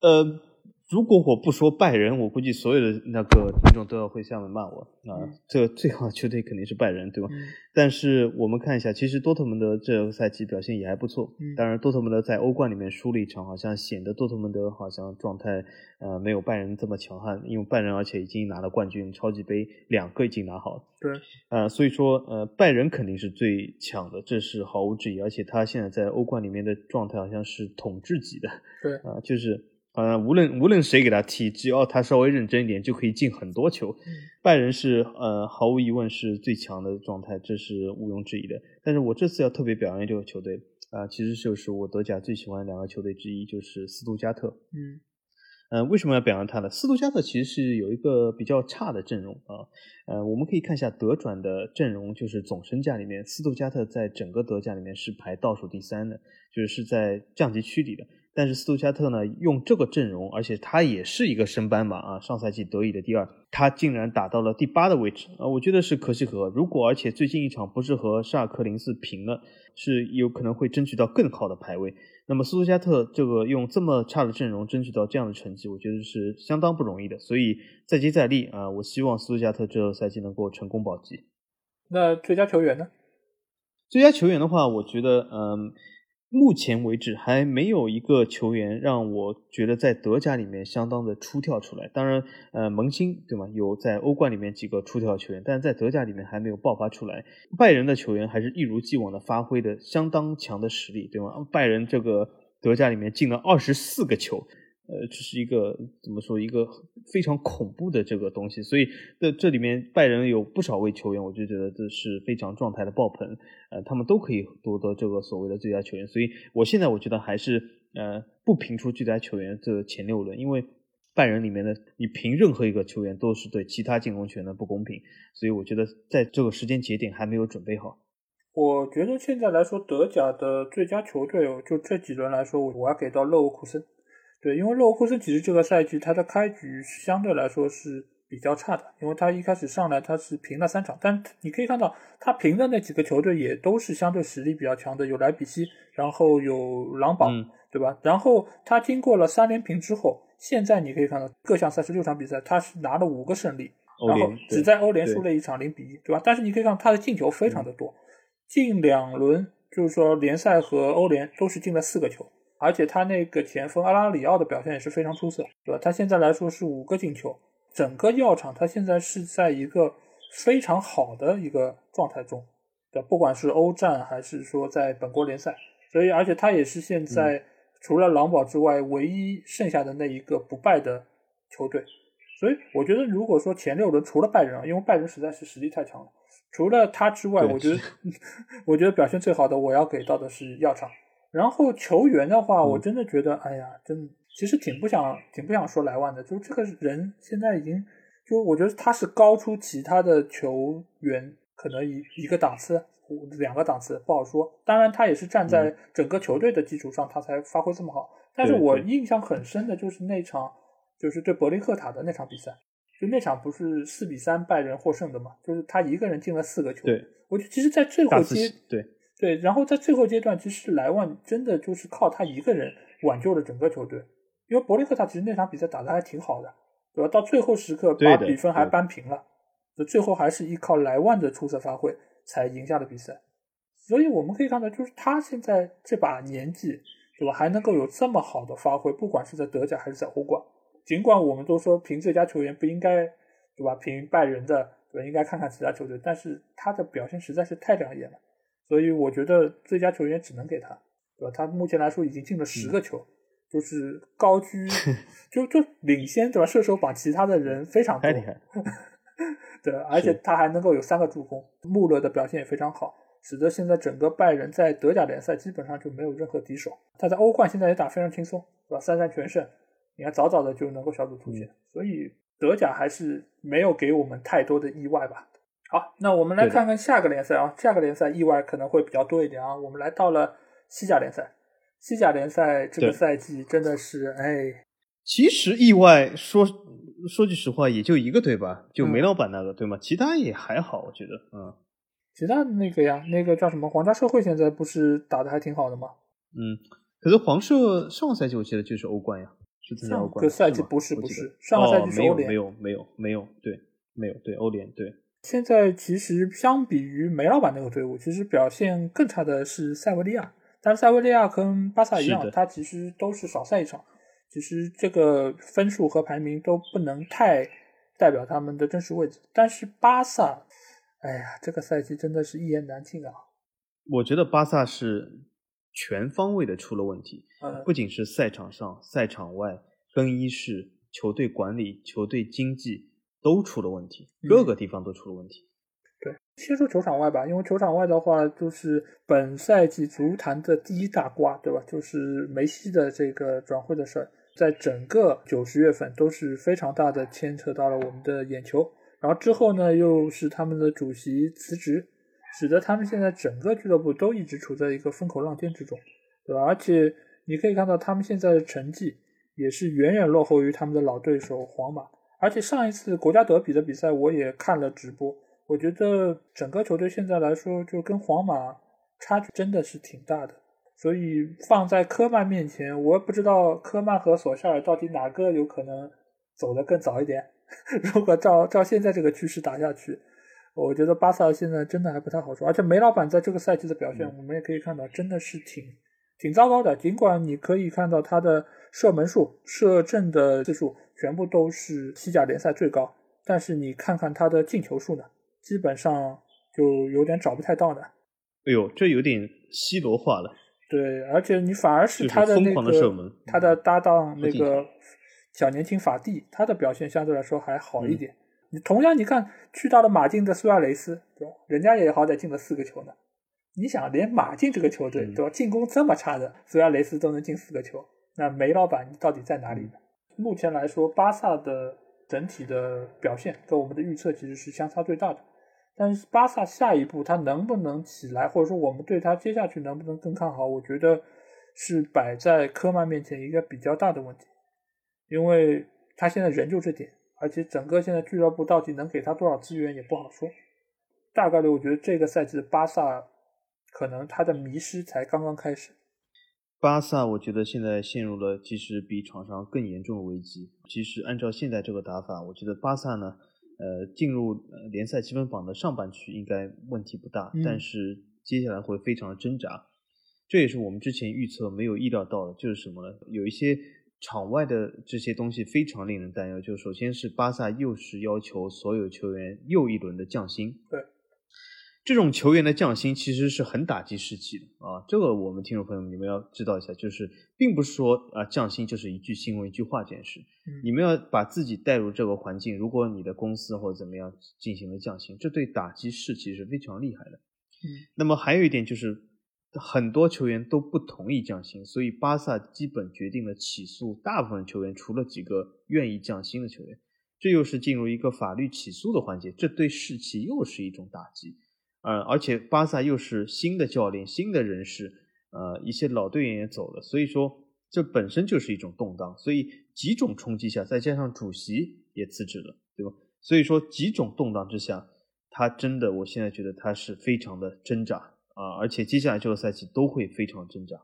呃。如果我不说拜仁，我估计所有的那个听众都要会下面骂我啊！这最好的球队肯定是拜仁，对吧？但是我们看一下，其实多特蒙德这个赛季表现也还不错。当然，多特蒙德在欧冠里面输了一场，好像显得多特蒙德好像状态呃没有拜仁这么强悍。因为拜仁而且已经拿了冠军，超级杯两个已经拿好了。对，呃，所以说呃拜仁肯定是最强的，这是毫无质疑。而且他现在在欧冠里面的状态好像是统治级的。对，啊，就是。呃，无论无论谁给他踢，只要他稍微认真一点，就可以进很多球。拜仁是呃，毫无疑问是最强的状态，这是毋庸置疑的。但是我这次要特别表扬这个球队啊，其实就是我德甲最喜欢两个球队之一，就是斯图加特。嗯，呃，为什么要表扬他呢？斯图加特其实是有一个比较差的阵容啊。呃，我们可以看一下德转的阵容，就是总身价里面，斯图加特在整个德甲里面是排倒数第三的，就是是在降级区里的。但是斯图加特呢，用这个阵容，而且他也是一个升班马啊，上赛季德乙的第二，他竟然打到了第八的位置啊，我觉得是可喜可贺。如果而且最近一场不是和沙尔克零四平了，是有可能会争取到更好的排位。那么斯图加特这个用这么差的阵容争取到这样的成绩，我觉得是相当不容易的。所以再接再厉啊，我希望斯图加特这个赛季能够成功保级。那最佳球员呢？最佳球员的话，我觉得嗯。目前为止还没有一个球员让我觉得在德甲里面相当的出跳出来。当然，呃，萌新对吗？有在欧冠里面几个出跳球员，但是在德甲里面还没有爆发出来。拜仁的球员还是一如既往的发挥的相当强的实力，对吗？拜仁这个德甲里面进了二十四个球。呃，这是一个怎么说一个非常恐怖的这个东西，所以这这里面拜仁有不少位球员，我就觉得这是非常状态的爆棚，呃，他们都可以夺得这个所谓的最佳球员，所以我现在我觉得还是呃不评出最佳球员这前六轮，因为拜仁里面的你评任何一个球员都是对其他进攻权的不公平，所以我觉得在这个时间节点还没有准备好。我觉得现在来说德甲的最佳球队，就这几轮来说，我我要给到勒沃库森。对，因为勒沃库森其实这个赛季他的开局相对来说是比较差的，因为他一开始上来他是平了三场，但你可以看到他平的那几个球队也都是相对实力比较强的，有莱比锡，然后有狼堡，对吧？然后他经过了三连平之后，现在你可以看到各项赛事六场比赛他是拿了五个胜利，然后只在欧联输了一场零比一，对吧？但是你可以看到他的进球非常的多，近两轮就是说联赛和欧联都是进了四个球。而且他那个前锋阿拉里奥的表现也是非常出色，对吧？他现在来说是五个进球，整个药厂他现在是在一个非常好的一个状态中，对，不管是欧战还是说在本国联赛，所以而且他也是现在除了狼堡之外唯一剩下的那一个不败的球队，所以我觉得如果说前六轮除了拜仁，因为拜仁实在是实力太强了，除了他之外，我觉得 我觉得表现最好的我要给到的是药厂。然后球员的话，我真的觉得，哎呀，真其实挺不想，挺不想说莱万的。就这个人现在已经，就我觉得他是高出其他的球员，可能一一个档次，两个档次不好说。当然，他也是站在整个球队的基础上，他才发挥这么好。但是我印象很深的就是那场，就是对柏林赫塔的那场比赛，就那场不是四比三拜仁获胜的嘛？就是他一个人进了四个球。对，我觉得其实，在最后阶对。对，然后在最后阶段，其实莱万真的就是靠他一个人挽救了整个球队，因为伯利克塔其实那场比赛打得还挺好的，对吧？到最后时刻把比分还扳平了，就最后还是依靠莱万的出色发挥才赢下了比赛。所以我们可以看到，就是他现在这把年纪，对吧？还能够有这么好的发挥，不管是在德甲还是在欧冠。尽管我们都说凭最佳球员不应该，对吧？凭拜仁的，对吧？应该看看其他球队，但是他的表现实在是太亮眼了。所以我觉得最佳球员只能给他，对吧？他目前来说已经进了十个球，就是高居，就就领先，对吧？射手榜其他的人非常多，对，而且他还能够有三个助攻。穆勒的表现也非常好，使得现在整个拜仁在德甲联赛基本上就没有任何敌手。他在欧冠现在也打非常轻松，对吧？三战全胜，你看早早的就能够小组出线。所以德甲还是没有给我们太多的意外吧。好，那我们来看看下个联赛啊，下个联赛意外可能会比较多一点啊。我们来到了西甲联赛，西甲联赛这个赛季真的是哎，其实意外说说句实话也就一个队吧，就梅老板那个对吗？其他也还好，我觉得，嗯，其他那个呀，那个叫什么皇家社会现在不是打的还挺好的吗？嗯，可是黄社上个赛季我记得就是欧冠呀，是参加欧冠。上个赛季不是不是，上个赛季是欧联，没有没有没有对，没有对欧联对。现在其实相比于梅老板那个队伍，其实表现更差的是塞维利亚。但是塞维利亚跟巴萨一样，他其实都是少赛一场，其实这个分数和排名都不能太代表他们的真实位置。但是巴萨，哎呀，这个赛季真的是一言难尽啊！我觉得巴萨是全方位的出了问题，不仅是赛场上、赛场外、更衣室、球队管理、球队经济。都出了问题，各个地方都出了问题。对，先说球场外吧，因为球场外的话，就是本赛季足坛的第一大瓜，对吧？就是梅西的这个转会的事儿，在整个九十月份都是非常大的牵扯到了我们的眼球。然后之后呢，又是他们的主席辞职，使得他们现在整个俱乐部都一直处在一个风口浪尖之中，对吧？而且你可以看到，他们现在的成绩也是远远落后于他们的老对手皇马。而且上一次国家德比的比赛我也看了直播，我觉得整个球队现在来说，就跟皇马差距真的是挺大的。所以放在科曼面前，我不知道科曼和索夏尔到底哪个有可能走得更早一点。如果照照现在这个趋势打下去，我觉得巴萨现在真的还不太好说。而且梅老板在这个赛季的表现，我们也可以看到，真的是挺挺糟糕的。尽管你可以看到他的射门数、射正的次数。全部都是西甲联赛最高，但是你看看他的进球数呢，基本上就有点找不太到的。哎呦，这有点西罗化了。对，而且你反而是他的那个他的搭档那个小年轻法蒂，他的表现相对来说还好一点。你同样你看去到了马竞的苏亚雷斯，对吧？人家也好歹进了四个球呢。你想，连马竞这个球队，对吧？进攻这么差的苏亚雷斯都能进四个球，那梅老板到底在哪里呢？目前来说，巴萨的整体的表现跟我们的预测其实是相差最大的。但是巴萨下一步他能不能起来，或者说我们对他接下去能不能更看好，我觉得是摆在科曼面前一个比较大的问题，因为他现在人就这点，而且整个现在俱乐部到底能给他多少资源也不好说。大概率，我觉得这个赛季的巴萨可能他的迷失才刚刚开始。巴萨，我觉得现在陷入了其实比场上更严重的危机。其实按照现在这个打法，我觉得巴萨呢，呃，进入联赛积分榜的上半区应该问题不大，但是接下来会非常的挣扎。这也是我们之前预测没有意料到的，就是什么呢？有一些场外的这些东西非常令人担忧。就首先是巴萨又是要求所有球员又一轮的降薪。对。这种球员的降薪其实是很打击士气的啊！这个我们听众朋友们你们要知道一下，就是并不是说啊降薪就是一句新闻一句话这件事，你们要把自己带入这个环境。如果你的公司或者怎么样进行了降薪，这对打击士气是非常厉害的。嗯，那么还有一点就是很多球员都不同意降薪，所以巴萨基本决定了起诉大部分球员，除了几个愿意降薪的球员，这又是进入一个法律起诉的环节，这对士气又是一种打击。呃，而且巴萨又是新的教练、新的人士，呃，一些老队员也走了，所以说这本身就是一种动荡。所以几种冲击下，再加上主席也辞职了，对吧？所以说几种动荡之下，他真的，我现在觉得他是非常的挣扎啊，而且接下来这个赛季都会非常挣扎。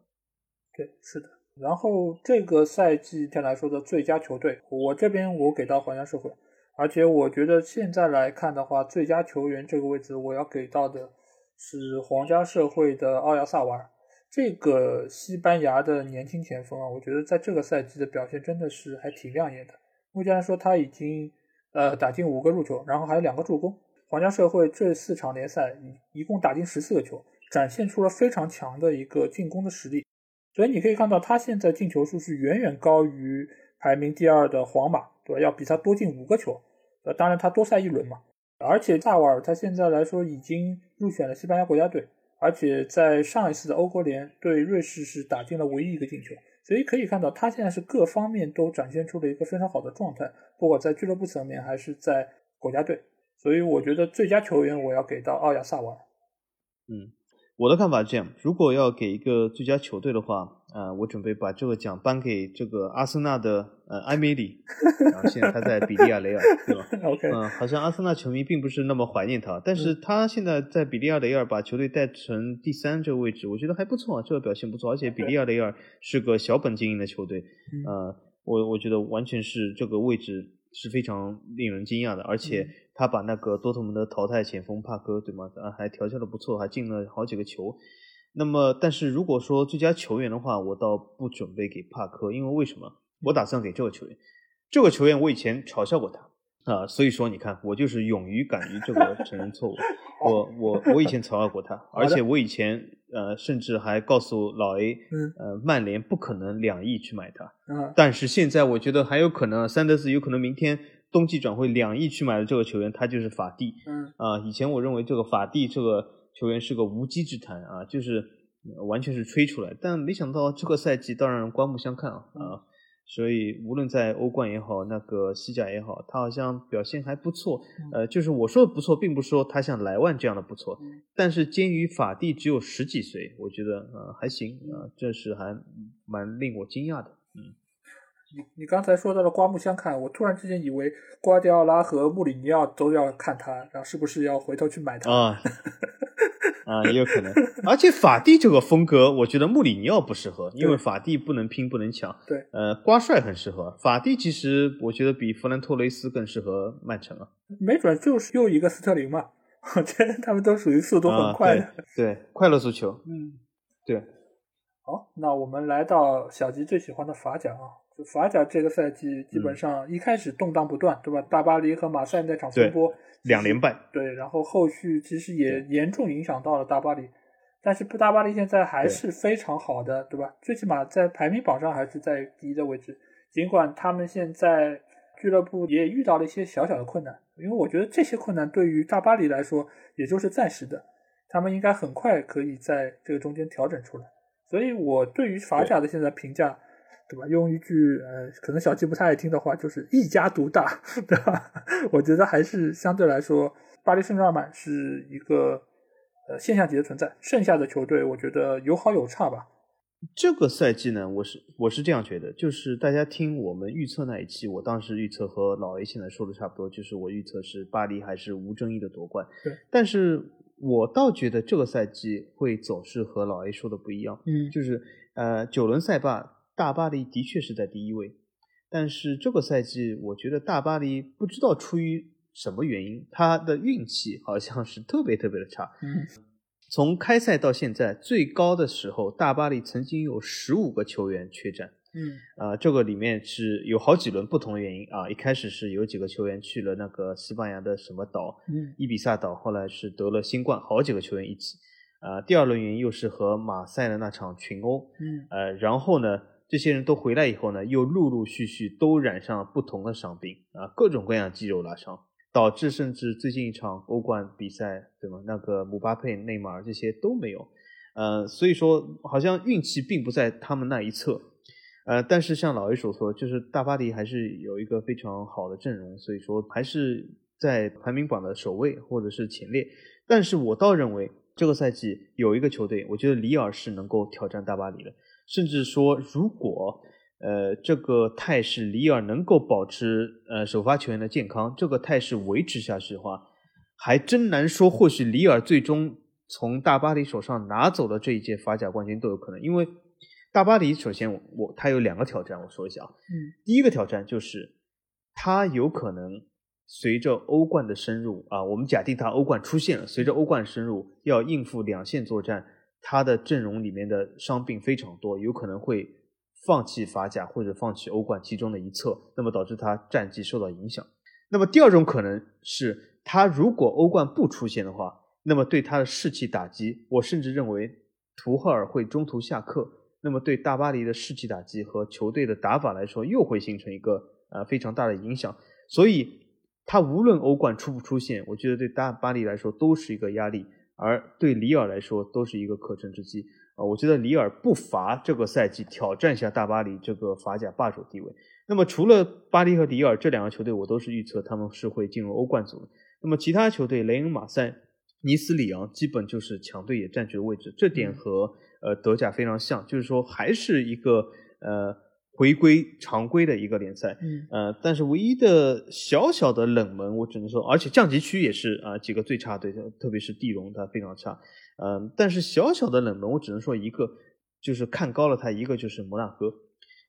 对，是的。然后这个赛季天来说的最佳球队，我这边我给到皇家社会。而且我觉得现在来看的话，最佳球员这个位置，我要给到的是皇家社会的奥亚萨瓦尔这个西班牙的年轻前锋啊，我觉得在这个赛季的表现真的是还挺亮眼的。目前来说，他已经呃打进五个入球，然后还有两个助攻。皇家社会这四场联赛一一共打进十四个球，展现出了非常强的一个进攻的实力。所以你可以看到，他现在进球数是远远高于排名第二的皇马，对吧？要比他多进五个球。当然他多赛一轮嘛，而且萨瓦尔他现在来说已经入选了西班牙国家队，而且在上一次的欧国联对瑞士是打进了唯一一个进球，所以可以看到他现在是各方面都展现出了一个非常好的状态，不管在俱乐部层面还是在国家队。所以我觉得最佳球员我要给到奥亚萨瓦尔。嗯。我的看法是这样：如果要给一个最佳球队的话，啊，我准备把这个奖颁给这个阿森纳的呃埃梅里，然后现在他在比利亚雷尔，对吧 嗯，好像阿森纳球迷并不是那么怀念他，但是他现在在比利亚雷尔把球队带成第三这个位置，我觉得还不错，这个表现不错，而且比利亚雷尔是个小本经营的球队，呃，我我觉得完全是这个位置是非常令人惊讶的，而且。他把那个多特蒙德淘汰前锋帕科，对吗？啊，还调教的不错，还进了好几个球。那么，但是如果说最佳球员的话，我倒不准备给帕克，因为为什么？我打算给这个球员。这个球员我以前嘲笑过他啊，所以说你看，我就是勇于敢于这个承认错误。我我我以前嘲笑过他，而且我以前呃，甚至还告诉老 A，呃，曼联不可能两亿去买他。嗯。但是现在我觉得还有可能，三德斯有可能明天。冬季转会两亿去买的这个球员，他就是法蒂。嗯啊，以前我认为这个法蒂这个球员是个无稽之谈啊，就是完全是吹出来。但没想到这个赛季，当然刮目相看啊啊！所以无论在欧冠也好，那个西甲也好，他好像表现还不错。呃，就是我说的不错，并不是说他像莱万这样的不错。但是鉴于法蒂只有十几岁，我觉得呃还行啊，这是还蛮令我惊讶的。嗯。你你刚才说到了刮目相看，我突然之间以为瓜迪奥拉和穆里尼奥都要看他，然后是不是要回头去买他啊？啊，也有可能。而且法蒂这个风格，我觉得穆里尼奥不适合，因为法蒂不能拼不能抢。对，呃，瓜帅很适合。法蒂其实我觉得比弗兰托雷斯更适合曼城啊。没准就是又一个斯特林嘛，我觉得他们都属于速度很快的。对，快乐足球。嗯，对。好，那我们来到小吉最喜欢的法甲啊。法甲这个赛季基本上一开始动荡不断，对吧？大巴黎和马赛那场风波，两连败。对，然后后续其实也严重影响到了大巴黎，但是大巴黎现在还是非常好的，对吧？最起码在排名榜上还是在第一的位置。尽管他们现在俱乐部也遇到了一些小小的困难，因为我觉得这些困难对于大巴黎来说也就是暂时的，他们应该很快可以在这个中间调整出来。所以我对于法甲的现在评价。对吧？用一句呃，可能小七不太爱听的话，就是一家独大，对吧？我觉得还是相对来说，巴黎圣日耳曼是一个呃现象级的存在。剩下的球队，我觉得有好有差吧。这个赛季呢，我是我是这样觉得，就是大家听我们预测那一期，我当时预测和老 A 现在说的差不多，就是我预测是巴黎还是无争议的夺冠。对。但是我倒觉得这个赛季会走势和老 A 说的不一样。嗯。就是呃九轮赛罢。大巴黎的确是在第一位，但是这个赛季我觉得大巴黎不知道出于什么原因，他的运气好像是特别特别的差。嗯，从开赛到现在最高的时候，大巴黎曾经有十五个球员缺战。嗯，啊，这个里面是有好几轮不同的原因啊。一开始是有几个球员去了那个西班牙的什么岛，嗯，伊比萨岛，后来是得了新冠，好几个球员一起。啊，第二轮原因又是和马赛的那场群殴。嗯，呃，然后呢？这些人都回来以后呢，又陆陆续续都染上了不同的伤病啊，各种各样肌肉拉伤，导致甚至最近一场欧冠比赛，对吗？那个姆巴佩、内马尔这些都没有，呃，所以说好像运气并不在他们那一侧，呃，但是像老 A 所说，就是大巴黎还是有一个非常好的阵容，所以说还是在排名榜的首位或者是前列。但是我倒认为这个赛季有一个球队，我觉得里尔是能够挑战大巴黎的。甚至说，如果呃这个态势里尔能够保持呃首发球员的健康，这个态势维持下去的话，还真难说。或许里尔最终从大巴黎手上拿走了这一届法甲冠军都有可能。因为大巴黎首先我他有两个挑战，我说一下啊。嗯。第一个挑战就是他有可能随着欧冠的深入啊，我们假定他欧冠出现了，随着欧冠深入要应付两线作战。他的阵容里面的伤病非常多，有可能会放弃法甲或者放弃欧冠其中的一侧，那么导致他战绩受到影响。那么第二种可能是，他如果欧冠不出现的话，那么对他的士气打击，我甚至认为图赫尔会中途下课，那么对大巴黎的士气打击和球队的打法来说，又会形成一个呃非常大的影响。所以，他无论欧冠出不出现，我觉得对大巴黎来说都是一个压力。而对里尔来说，都是一个可乘之机。啊，我觉得里尔不乏这个赛季挑战一下大巴黎这个法甲霸主地位。那么除了巴黎和里尔这两个球队，我都是预测他们是会进入欧冠组的。那么其他球队，雷恩、马赛、尼斯、里昂，基本就是强队也占据了位置。这点和呃德甲非常像，就是说还是一个呃回归常规的一个联赛。嗯，呃，但是唯一的小小的冷门，我只能说，而且降级区也是啊几个最差队，特别是地荣，它非常差。嗯，但是小小的冷门，我只能说一个，就是看高了它，一个就是摩纳哥。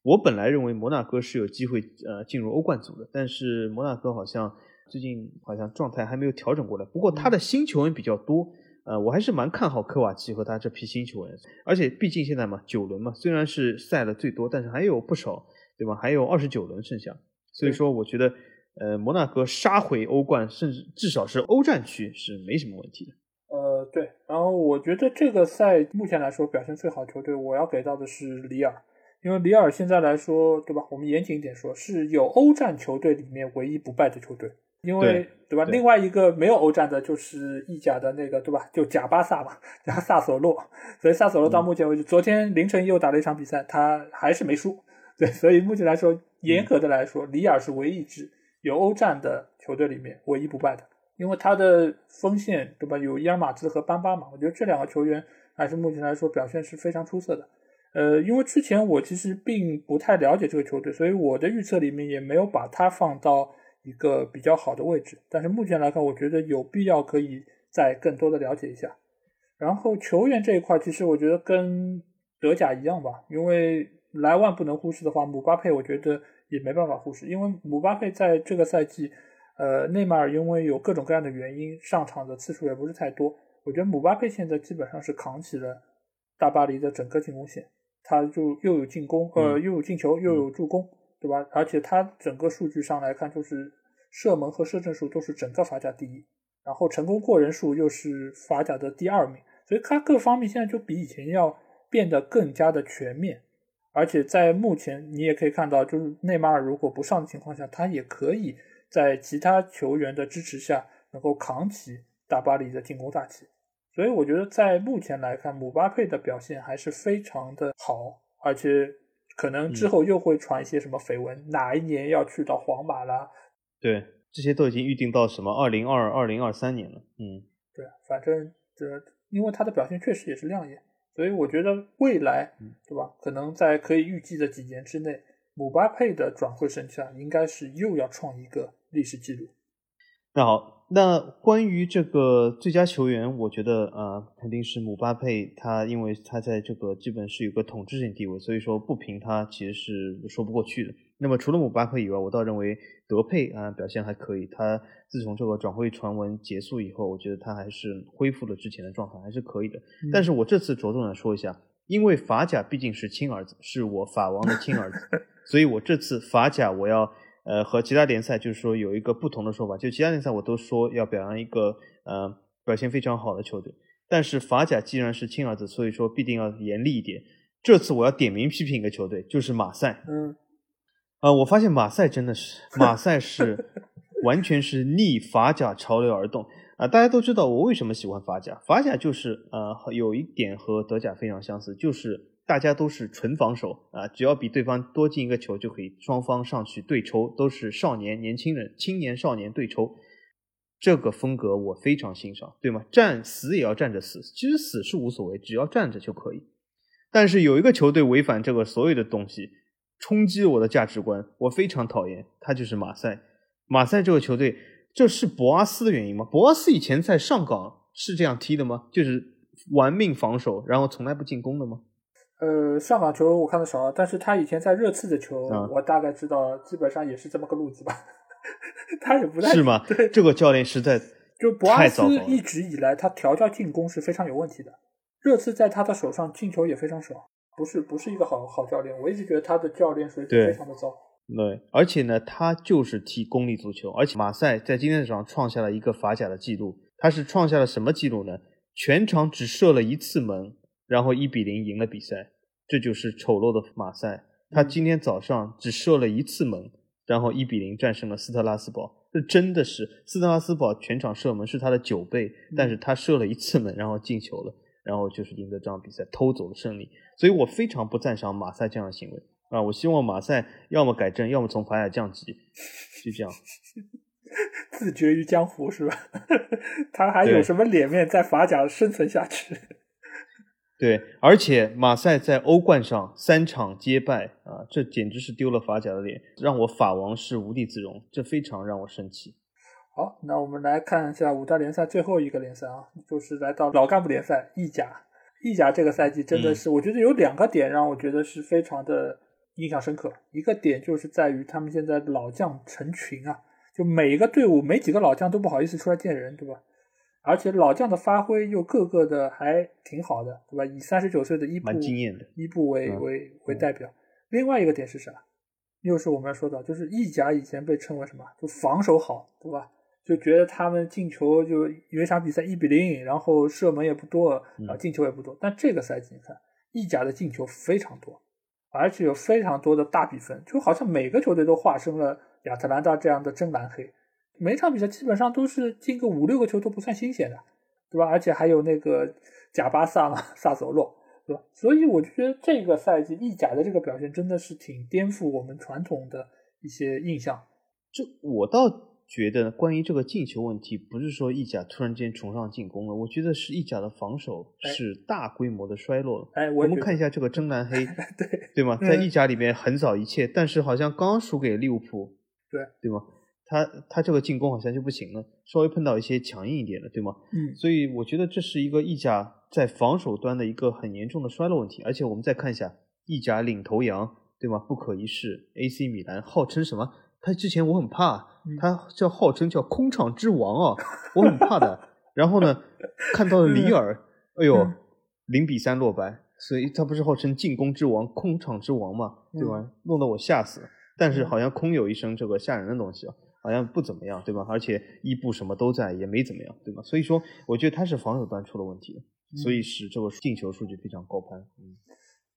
我本来认为摩纳哥是有机会呃进入欧冠组的，但是摩纳哥好像最近好像状态还没有调整过来。不过他的新球员比较多，呃，我还是蛮看好科瓦奇和他这批新球员。而且毕竟现在嘛，九轮嘛，虽然是赛的最多，但是还有不少，对吧？还有二十九轮剩下，所以说我觉得呃摩纳哥杀回欧冠，甚至至少是欧战区是没什么问题的。呃，对。然后我觉得这个赛目前来说表现最好球队，我要给到的是里尔。因为里尔现在来说，对吧？我们严谨一点说，是有欧战球队里面唯一不败的球队。因为对吧？另外一个没有欧战的，就是意甲的那个，对吧？就贾巴萨嘛，叫萨索洛。所以萨索洛到目前为止，昨天凌晨又打了一场比赛，他还是没输。对，所以目前来说，严格的来说，里尔是唯一一支有欧战的球队里面唯一不败的。因为他的锋线，对吧？有伊尔马兹和班巴嘛，我觉得这两个球员还是目前来说表现是非常出色的。呃，因为之前我其实并不太了解这个球队，所以我的预测里面也没有把他放到一个比较好的位置。但是目前来看，我觉得有必要可以再更多的了解一下。然后球员这一块，其实我觉得跟德甲一样吧，因为莱万不能忽视的话，姆巴佩我觉得也没办法忽视，因为姆巴佩在这个赛季，呃，内马尔因为有各种各样的原因上场的次数也不是太多，我觉得姆巴佩现在基本上是扛起了大巴黎的整个进攻线。他就又有进攻，呃，又有进球，又有助攻，对吧？而且他整个数据上来看，就是射门和射正数都是整个法甲第一，然后成功过人数又是法甲的第二名，所以他各方面现在就比以前要变得更加的全面。而且在目前，你也可以看到，就是内马尔如果不上的情况下，他也可以在其他球员的支持下，能够扛起大巴黎的进攻大旗。所以我觉得，在目前来看，姆巴佩的表现还是非常的好，而且可能之后又会传一些什么绯闻，哪一年要去到皇马啦？对，这些都已经预定到什么二零二二零二三年了。嗯，对，反正这因为他的表现确实也是亮眼，所以我觉得未来，对吧？可能在可以预计的几年之内，姆巴佩的转会身价应该是又要创一个历史记录。那好。那关于这个最佳球员，我觉得呃肯定是姆巴佩，他因为他在这个基本是有个统治性地位，所以说不评他其实是说不过去的。那么除了姆巴佩以外，我倒认为德佩啊表现还可以。他自从这个转会传闻结束以后，我觉得他还是恢复了之前的状态，还是可以的。但是我这次着重来说一下，因为法甲毕竟是亲儿子，是我法王的亲儿子，所以我这次法甲我要。呃，和其他联赛就是说有一个不同的说法，就其他联赛我都说要表扬一个呃表现非常好的球队，但是法甲既然是亲儿子，所以说必定要严厉一点。这次我要点名批评一个球队，就是马赛。嗯，啊，我发现马赛真的是马赛是 完全是逆法甲潮流而动啊！大家都知道我为什么喜欢法甲，法甲就是呃有一点和德甲非常相似，就是。大家都是纯防守啊，只要比对方多进一个球就可以，双方上去对抽，都是少年、年轻人、青年少年对抽，这个风格我非常欣赏，对吗？站死也要站着死，其实死是无所谓，只要站着就可以。但是有一个球队违反这个所有的东西，冲击我的价值观，我非常讨厌，他就是马赛。马赛这个球队，这是博阿斯的原因吗？博阿斯以前在上港是这样踢的吗？就是玩命防守，然后从来不进攻的吗？呃，上港球我看的少了，但是他以前在热刺的球，我大概知道，基本上也是这么个路子吧。他也不太是吗？对，这个教练实在就博阿斯一直以来他调教进攻是非常有问题的。热刺在他的手上进球也非常少，不是不是一个好好教练。我一直觉得他的教练水准非常的糟。对，而且呢，他就是踢功利足球，而且马赛在今天早上创下了一个法甲的记录，他是创下了什么记录呢？全场只射了一次门。然后一比零赢了比赛，这就是丑陋的马赛。他今天早上只射了一次门，然后一比零战胜了斯特拉斯堡。这真的是斯特拉斯堡全场射门是他的九倍，但是他射了一次门，然后进球了。然后就是赢得这场比赛，偷走了胜利。所以我非常不赞赏马赛这样的行为啊！我希望马赛要么改正，要么从法甲降级，就这样。自绝于江湖是吧？他还有什么脸面在法甲生存下去？对，而且马赛在欧冠上三场皆败啊，这简直是丢了法甲的脸，让我法王是无地自容，这非常让我生气。好，那我们来看一下五大联赛最后一个联赛啊，就是来到老干部联赛意甲。意甲这个赛季真的是，我觉得有两个点让我觉得是非常的印象深刻。一个点就是在于他们现在老将成群啊，就每一个队伍没几个老将都不好意思出来见人，对吧？而且老将的发挥又个个的还挺好的，对吧？以三十九岁的伊布伊布为为为代表。另外一个点是啥？又是我们要说的，就是意甲以前被称为什么？就防守好，对吧？就觉得他们进球就有一场比赛一比零，然后射门也不多，然后进球也不多。但这个赛季你看，意甲的进球非常多，而且有非常多的大比分，就好像每个球队都化身了亚特兰大这样的真蓝黑。每场比赛基本上都是进个五六个球都不算新鲜的，对吧？而且还有那个贾巴萨嘛，萨索洛，对吧？所以我就觉得这个赛季意甲的这个表现真的是挺颠覆我们传统的一些印象。这我倒觉得，关于这个进球问题，不是说意甲突然间崇尚进攻了，我觉得是意甲的防守是大规模的衰落了。哎，我们看一下这个真蓝黑，对对吗？在意甲里面横扫一切，但是好像刚输给利物浦，对对吗？他他这个进攻好像就不行了，稍微碰到一些强硬一点的，对吗？嗯，所以我觉得这是一个意甲在防守端的一个很严重的衰落问题。而且我们再看一下意甲领头羊，对吗？不可一世 AC 米兰，号称什么？他之前我很怕，他叫号称叫空场之王啊，我很怕的。然后呢，看到了里尔，哎呦，零比三落败，所以他不是号称进攻之王、空场之王嘛，对吧？弄得我吓死了。但是好像空有一身这个吓人的东西啊。好像不怎么样，对吧？而且伊布什么都在，也没怎么样，对吧？所以说，我觉得他是防守端出了问题，所以使这个进球数据非常高攀。嗯，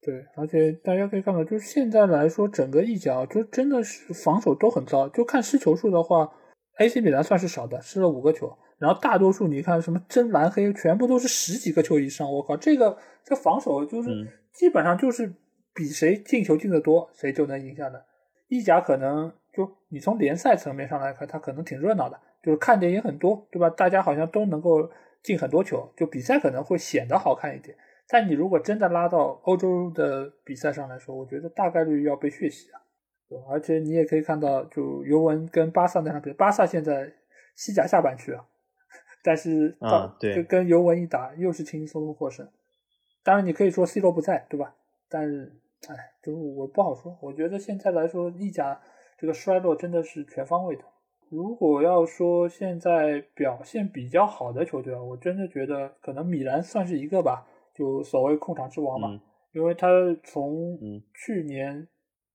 对，而且大家可以看到，就是现在来说，整个意甲就真的是防守都很糟。就看失球数的话，AC 米兰算是少的，失了五个球。然后大多数你看什么真蓝黑，全部都是十几个球以上。我靠，这个这防守就是基本上就是比谁进球进的多，谁就能赢下来。意甲可能。就你从联赛层面上来看，它可能挺热闹的，就是看点也很多，对吧？大家好像都能够进很多球，就比赛可能会显得好看一点。但你如果真的拉到欧洲的比赛上来说，我觉得大概率要被血洗啊。对，而且你也可以看到，就尤文跟巴萨那场比赛，巴萨现在西甲下半区啊，但是啊，对，跟尤文一打又是轻轻松松获胜。当然你可以说 C 罗不在，对吧？但是，哎，就是我不好说。我觉得现在来说，意甲。这个衰落真的是全方位的。如果要说现在表现比较好的球队啊，我真的觉得可能米兰算是一个吧，就所谓控场之王嘛。因为他从去年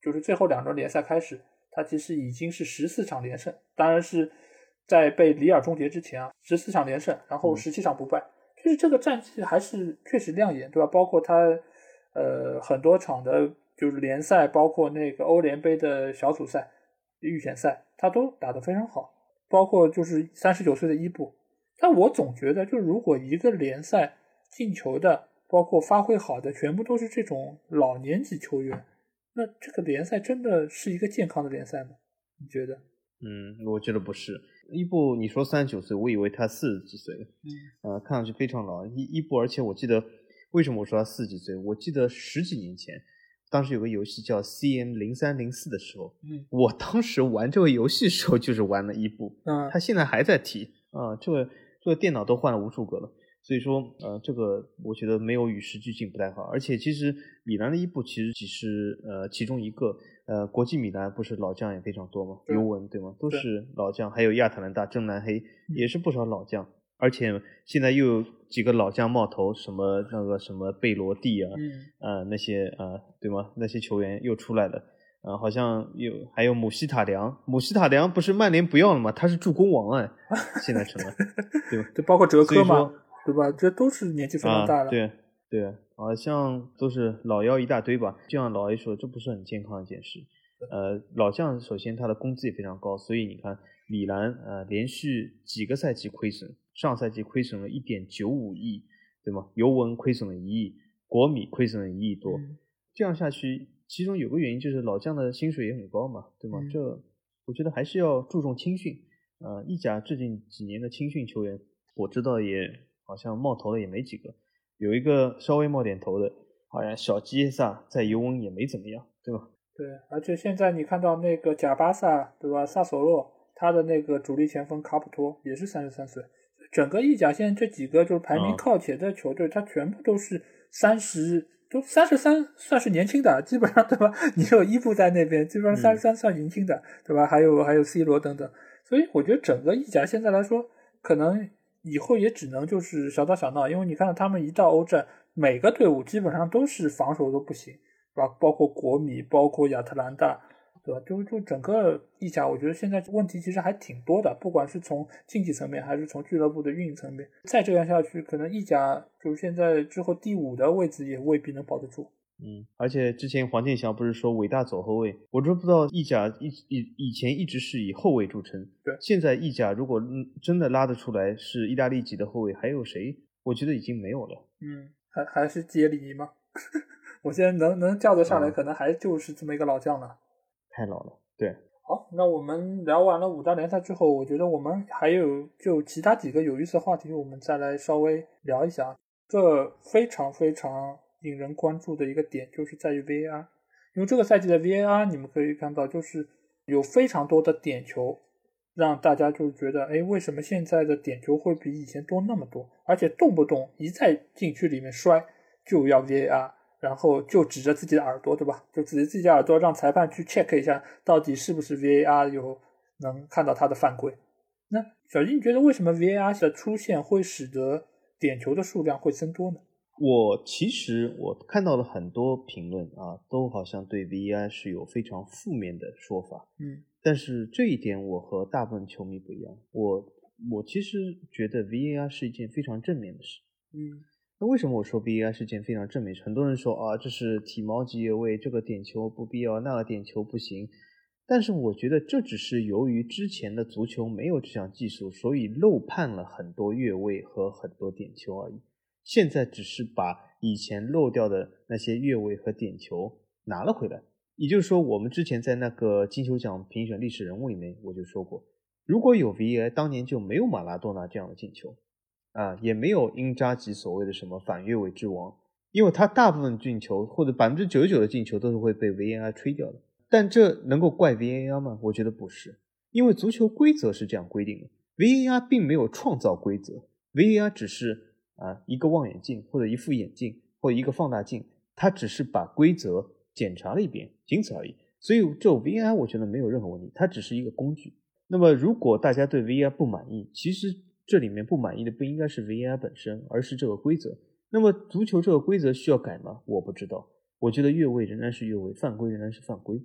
就是最后两轮联赛开始，他其实已经是十四场连胜，当然是在被里尔终结之前啊，十四场连胜，然后十七场不败，就是这个战绩还是确实亮眼，对吧？包括他呃很多场的，就是联赛，包括那个欧联杯的小组赛。预选赛他都打得非常好，包括就是三十九岁的伊布。但我总觉得，就如果一个联赛进球的，包括发挥好的，全部都是这种老年级球员，那这个联赛真的是一个健康的联赛吗？你觉得？嗯，我觉得不是。伊布，你说三十九岁，我以为他四十几岁了。嗯，呃，看上去非常老。伊伊布，而且我记得，为什么我说他四十几岁？我记得十几年前。当时有个游戏叫 C M 零三零四的时候，嗯，我当时玩这个游戏时候就是玩了伊布，嗯，他现在还在提啊，这个这个电脑都换了无数个了，所以说呃，这个我觉得没有与时俱进不太好，而且其实米兰的伊布其实只是呃其中一个，呃，国际米兰不是老将也非常多吗？尤文对吗？都是老将，还有亚特兰大真蓝黑也是不少老将。而且现在又有几个老将冒头，什么那个什么贝罗蒂啊，呃那些呃对吗？那些球员又出来了，呃好像有还有姆希塔良，姆希塔良不是曼联不要了吗？他是助攻王哎，现在成了，对吧？这，包括哲科嘛，对吧？这都是年纪非常大的，对对，好像都是老妖一大堆吧？就像老 A 说，这不是很健康的一件事。呃，老将首先他的工资也非常高，所以你看米兰呃连续几个赛季亏损。上赛季亏损了一点九五亿，对吗？尤文亏损了一亿，国米亏损了一亿多，这样下去，其中有个原因就是老将的薪水也很高嘛，对吗？这我觉得还是要注重青训。呃，意甲最近几年的青训球员，我知道也好像冒头的也没几个，有一个稍微冒点头的，好像小基耶萨在尤文也没怎么样，对吧？对，而且现在你看到那个贾巴萨，对吧？萨索洛他的那个主力前锋卡普托也是三十三岁。整个意甲现在这几个就是排名靠前的球队，它全部都是三十，都三十三算是年轻的，基本上对吧？你有伊布在那边，基本上三十三算年轻的，对吧？还有还有 C 罗等等，所以我觉得整个意甲现在来说，可能以后也只能就是小打小闹，因为你看到他们一到欧战，每个队伍基本上都是防守都不行。是吧？包括国米，包括亚特兰大，对吧？就就整个意甲，我觉得现在问题其实还挺多的，不管是从竞技层面，还是从俱乐部的运营层面。再这样下去，可能意甲就是现在之后第五的位置也未必能保得住。嗯，而且之前黄健翔不是说伟大左后卫，我都不知道意甲以以以前一直是以后卫著称。对，现在意甲如果真的拉得出来是意大利籍的后卫，还有谁？我觉得已经没有了。嗯，还还是杰里尼吗？我现在能能叫得上来，可能还就是这么一个老将了。太老了，对。好，那我们聊完了五大联赛之后，我觉得我们还有就其他几个有意思的话题，我们再来稍微聊一下。这非常非常引人关注的一个点，就是在于 VAR。因为这个赛季的 VAR，你们可以看到，就是有非常多的点球，让大家就觉得，哎，为什么现在的点球会比以前多那么多？而且动不动一在禁区里面摔就要 VAR。然后就指着自己的耳朵，对吧？就指着自己的耳朵，让裁判去 check 一下，到底是不是 VAR 有能看到他的犯规。那小金，你觉得为什么 VAR 的出现会使得点球的数量会增多呢？我其实我看到了很多评论啊，都好像对 VAR 是有非常负面的说法。嗯，但是这一点我和大部分球迷不一样，我我其实觉得 VAR 是一件非常正面的事。嗯。那为什么我说 V A 是件非常正面？很多人说啊，这是体毛级越位，这个点球不必要，那个点球不行。但是我觉得这只是由于之前的足球没有这项技术，所以漏判了很多越位和很多点球而已。现在只是把以前漏掉的那些越位和点球拿了回来。也就是说，我们之前在那个金球奖评选历史人物里面，我就说过，如果有 VAR，当年就没有马拉多纳这样的进球。啊，也没有英扎吉所谓的什么反越位之王，因为他大部分进球或者百分之九十九的进球都是会被 VAR 吹掉的。但这能够怪 VAR 吗？我觉得不是，因为足球规则是这样规定的，VAR 并没有创造规则，VAR 只是啊一个望远镜或者一副眼镜或一个放大镜，它只是把规则检查了一遍，仅此而已。所以这 VAR 我觉得没有任何问题，它只是一个工具。那么如果大家对 VAR 不满意，其实。这里面不满意的不应该是 VAR 本身，而是这个规则。那么足球这个规则需要改吗？我不知道。我觉得越位仍然是越位，犯规仍然是犯规。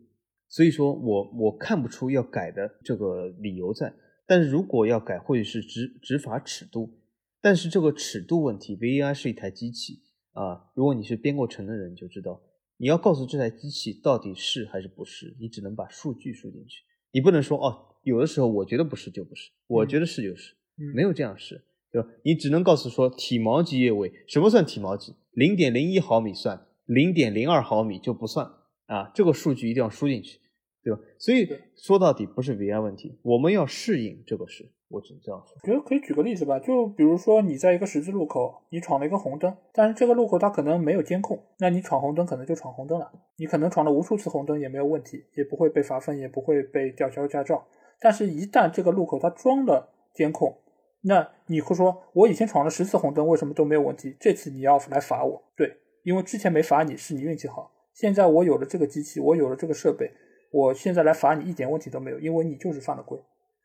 所以说我我看不出要改的这个理由在。但是如果要改，或许是执执法尺度。但是这个尺度问题，VAR 是一台机器啊。如果你是编过程的人，就知道你要告诉这台机器到底是还是不是，你只能把数据输进去。你不能说哦，有的时候我觉得不是就不是，我觉得是就是。没有这样事，对吧？你只能告诉说体毛级越位，什么算体毛级？零点零一毫米算，零点零二毫米就不算啊。这个数据一定要输进去，对吧？所以说到底不是 VI 问题，我们要适应这个事。我只能这样说。我觉得可以举个例子吧，就比如说你在一个十字路口，你闯了一个红灯，但是这个路口它可能没有监控，那你闯红灯可能就闯红灯了。你可能闯了无数次红灯也没有问题，也不会被罚分，也不会被吊销驾照。但是，一旦这个路口它装了监控，那你会说，我以前闯了十次红灯，为什么都没有问题？这次你要来罚我？对，因为之前没罚你是你运气好。现在我有了这个机器，我有了这个设备，我现在来罚你一点问题都没有，因为你就是犯了规。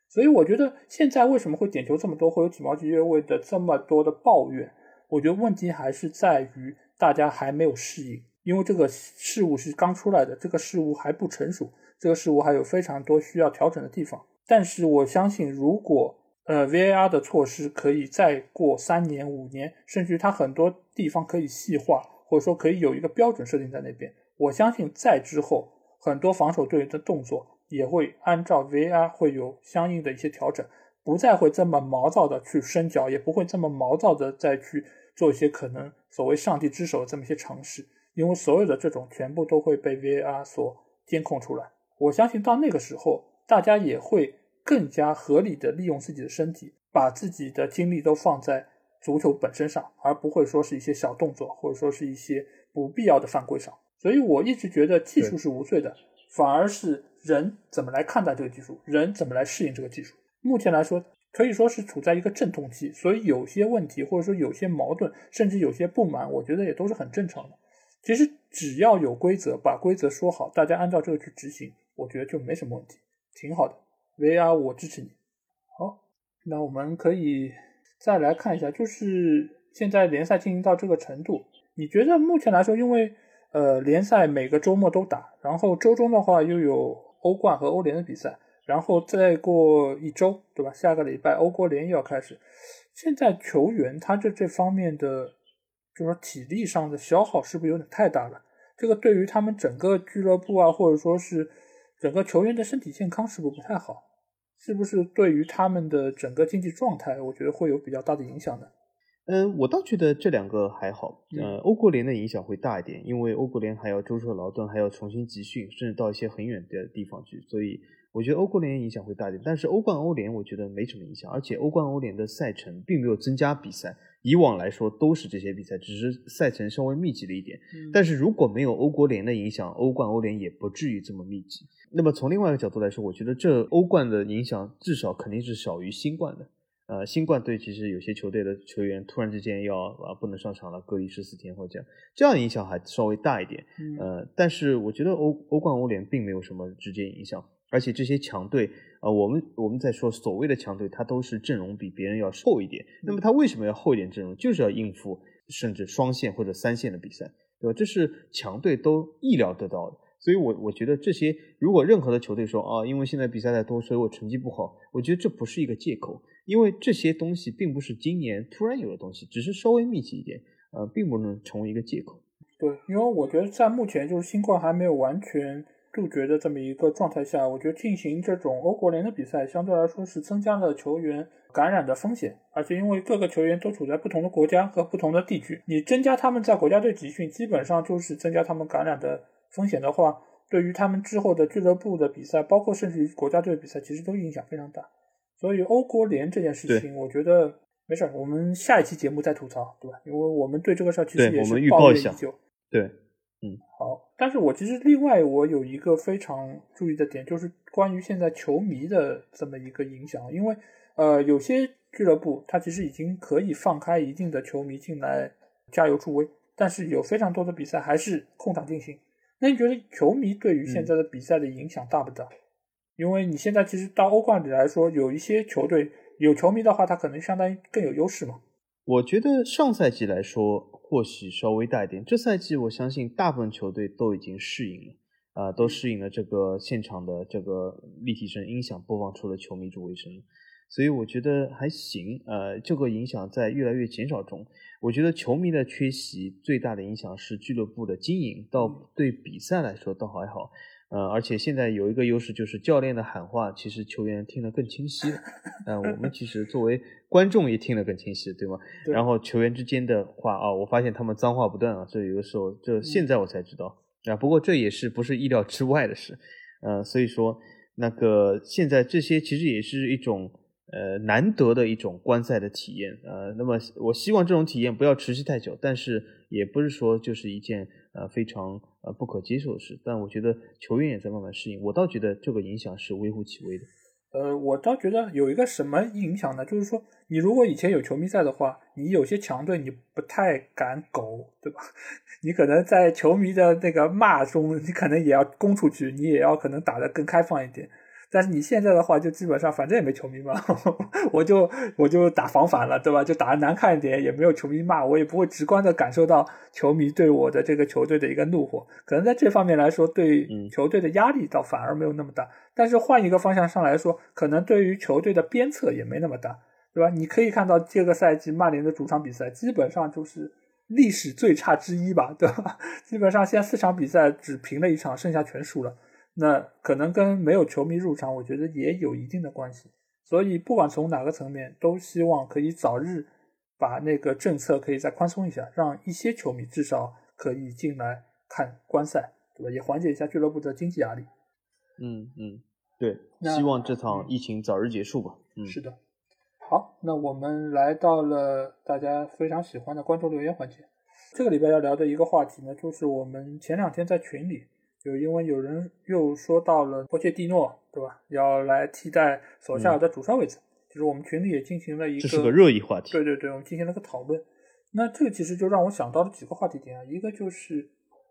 所以我觉得现在为什么会点球这么多，会有体毛级越位的这么多的抱怨？我觉得问题还是在于大家还没有适应，因为这个事物是刚出来的，这个事物还不成熟，这个事物还有非常多需要调整的地方。但是我相信，如果呃，VAR 的措施可以再过三年、五年，甚至它很多地方可以细化，或者说可以有一个标准设定在那边。我相信在之后，很多防守队员的动作也会按照 VAR 会有相应的一些调整，不再会这么毛躁的去伸脚，也不会这么毛躁的再去做一些可能所谓上帝之手的这么一些尝试，因为所有的这种全部都会被 VAR 所监控出来。我相信到那个时候，大家也会更加合理的利用自己的身体，把自己的精力都放在足球本身上，而不会说是一些小动作，或者说是一些不必要的犯规上。所以我一直觉得技术是无罪的，反而是人怎么来看待这个技术，人怎么来适应这个技术。目前来说。可以说是处在一个阵痛期，所以有些问题或者说有些矛盾，甚至有些不满，我觉得也都是很正常的。其实只要有规则，把规则说好，大家按照这个去执行，我觉得就没什么问题，挺好的。VR 我支持你。好，那我们可以再来看一下，就是现在联赛进行到这个程度，你觉得目前来说，因为呃联赛每个周末都打，然后周中的话又有欧冠和欧联的比赛。然后再过一周，对吧？下个礼拜欧国联又要开始。现在球员他这这方面的，就是说体力上的消耗是不是有点太大了？这个对于他们整个俱乐部啊，或者说是整个球员的身体健康是不是不太好？是不是对于他们的整个经济状态，我觉得会有比较大的影响呢？嗯，我倒觉得这两个还好。呃，欧国联的影响会大一点，因为欧国联还要舟车劳顿，还要重新集训，甚至到一些很远的地方去，所以。我觉得欧国联影响会大一点，但是欧冠、欧联我觉得没什么影响，而且欧冠、欧联的赛程并没有增加比赛，以往来说都是这些比赛，只是赛程稍微密集了一点。但是如果没有欧国联的影响，欧冠、欧联也不至于这么密集。那么从另外一个角度来说，我觉得这欧冠的影响至少肯定是小于新冠的。呃，新冠对其实有些球队的球员突然之间要啊不能上场了，隔离十四天或者这样，这样影响还稍微大一点。呃，但是我觉得欧欧冠、欧联并没有什么直接影响。而且这些强队，呃，我们我们在说所谓的强队，他都是阵容比别人要厚一点。那么他为什么要厚一点阵容？就是要应付甚至双线或者三线的比赛，对吧？这是强队都意料得到的。所以，我我觉得这些，如果任何的球队说啊，因为现在比赛太多，所以我成绩不好，我觉得这不是一个借口，因为这些东西并不是今年突然有的东西，只是稍微密集一点，呃，并不能成为一个借口。对，因为我觉得在目前就是新冠还没有完全。杜绝的这么一个状态下，我觉得进行这种欧国联的比赛，相对来说是增加了球员感染的风险。而且因为各个球员都处在不同的国家和不同的地区，你增加他们在国家队集训，基本上就是增加他们感染的风险的话，对于他们之后的俱乐部的比赛，包括甚至于国家队比赛，其实都影响非常大。所以欧国联这件事情，我觉得没事儿，我们下一期节目再吐槽，对吧？因为我们对这个事儿其实也是抱怨已久。对。嗯，好。但是我其实另外我有一个非常注意的点，就是关于现在球迷的这么一个影响。因为呃，有些俱乐部它其实已经可以放开一定的球迷进来加油助威，但是有非常多的比赛还是空场进行。那你觉得球迷对于现在的比赛的影响大不大？因为你现在其实到欧冠里来说，有一些球队有球迷的话，他可能相当于更有优势嘛。我觉得上赛季来说。或许稍微大一点。这赛季我相信大部分球队都已经适应了，啊，都适应了这个现场的这个立体声音响播放出的球迷助威声，所以我觉得还行。呃，这个影响在越来越减少中。我觉得球迷的缺席最大的影响是俱乐部的经营，到对比赛来说倒还好。呃，而且现在有一个优势就是教练的喊话，其实球员听得更清晰了。呃，我们其实作为观众也听得更清晰，对吗？然后球员之间的话啊，我发现他们脏话不断啊，这有的时候，这现在我才知道啊。不过这也是不是意料之外的事。呃，所以说那个现在这些其实也是一种呃难得的一种观赛的体验。呃，那么我希望这种体验不要持续太久，但是也不是说就是一件呃非常。呃，不可接受的事，但我觉得球员也在慢慢适应。我倒觉得这个影响是微乎其微的。呃，我倒觉得有一个什么影响呢？就是说，你如果以前有球迷在的话，你有些强队你不太敢苟，对吧？你可能在球迷的那个骂中，你可能也要攻出去，你也要可能打得更开放一点。但是你现在的话，就基本上反正也没球迷嘛，我就我就打防反了，对吧？就打的难看一点，也没有球迷骂我，也不会直观的感受到球迷对我的这个球队的一个怒火。可能在这方面来说，对球队的压力倒反而没有那么大。但是换一个方向上来说，可能对于球队的鞭策也没那么大，对吧？你可以看到这个赛季曼联的主场比赛基本上就是历史最差之一吧，对吧？基本上现在四场比赛只平了一场，剩下全输了。那可能跟没有球迷入场，我觉得也有一定的关系。所以不管从哪个层面，都希望可以早日把那个政策可以再宽松一下，让一些球迷至少可以进来看观赛，对吧？也缓解一下俱乐部的经济压力。嗯嗯，对，希望这场疫情早日结束吧。嗯，是的。好，那我们来到了大家非常喜欢的观众留言环节。这个礼拜要聊的一个话题呢，就是我们前两天在群里，就因为有人又说到了波切蒂诺，对吧？要来替代索夏尔的主帅位置，就是我们群里也进行了一个，这是个热议话题。对对对，我们进行了个讨论。那这个其实就让我想到了几个话题点啊，一个就是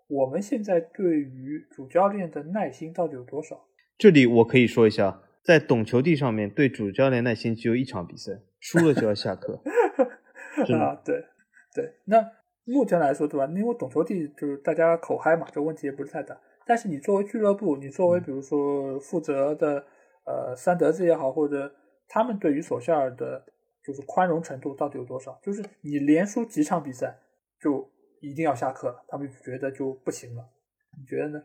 我们现在对于主教练的耐心到底有多少？这里我可以说一下。在懂球帝上面对主教练耐心只有一场比赛，输了就要下课。啊，对对，那目前来说，对吧？因为懂球帝就是大家口嗨嘛，这问题也不是太大。但是你作为俱乐部，你作为比如说负责的呃三德子也好，或者他们对于索夏尔的，就是宽容程度到底有多少？就是你连输几场比赛就一定要下课了，他们觉得就不行了。你觉得呢？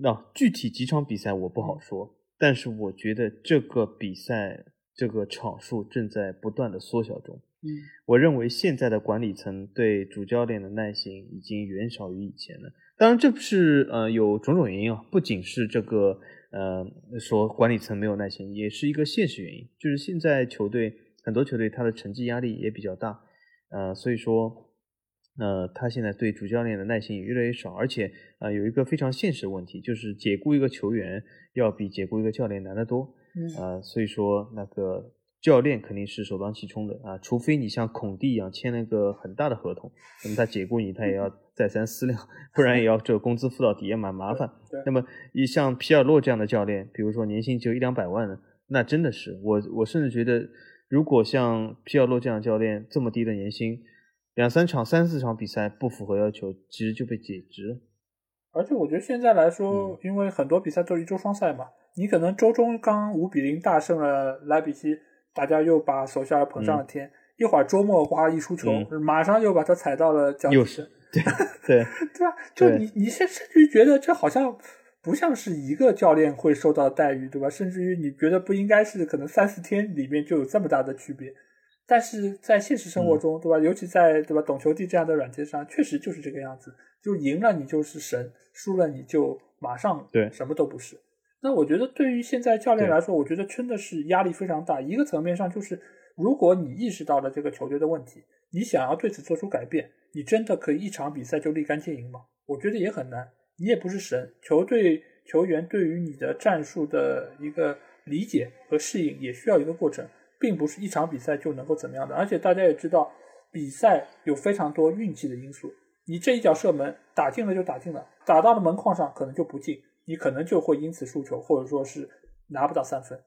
那具体几场比赛我不好说。但是我觉得这个比赛这个场数正在不断的缩小中。嗯，我认为现在的管理层对主教练的耐心已经远少于以前了。当然，这不是呃有种种原因啊，不仅是这个呃说管理层没有耐心，也是一个现实原因，就是现在球队很多球队他的成绩压力也比较大，呃，所以说。呃，他现在对主教练的耐心也越来越少，而且啊，有一个非常现实的问题，就是解雇一个球员要比解雇一个教练难得多。嗯，啊，所以说那个教练肯定是首当其冲的啊，除非你像孔蒂一样签了个很大的合同，那么他解雇你，他也要 再三思量，不然也要这个工资付到底，也蛮麻烦。那么一像皮尔洛这样的教练，比如说年薪只有一两百万的，那真的是我我甚至觉得，如果像皮尔洛这样的教练这么低的年薪。两三场、三四场比赛不符合要求，其实就被解职。而且我觉得现在来说，因为很多比赛都是一周双赛嘛，你可能周中刚五比零大胜了莱比锡，大家又把手下捧上了天。一会儿周末哇一出球，马上又把他踩到了脚底。又是对对 对吧？就你你甚甚至于觉得这好像不像是一个教练会受到的待遇，对吧？甚至于你觉得不应该是可能三四天里面就有这么大的区别。但是在现实生活中，对吧？尤其在对吧懂球帝这样的软件上，确实就是这个样子。就赢了你就是神，输了你就马上对什么都不是。那我觉得对于现在教练来说，我觉得真的是压力非常大。一个层面上就是，如果你意识到了这个球队的问题，你想要对此做出改变，你真的可以一场比赛就立竿见影吗？我觉得也很难。你也不是神，球队球员对于你的战术的一个理解和适应也需要一个过程。并不是一场比赛就能够怎么样的，而且大家也知道，比赛有非常多运气的因素。你这一脚射门打进了就打进了，打到了门框上可能就不进，你可能就会因此输球，或者说是拿不到三分。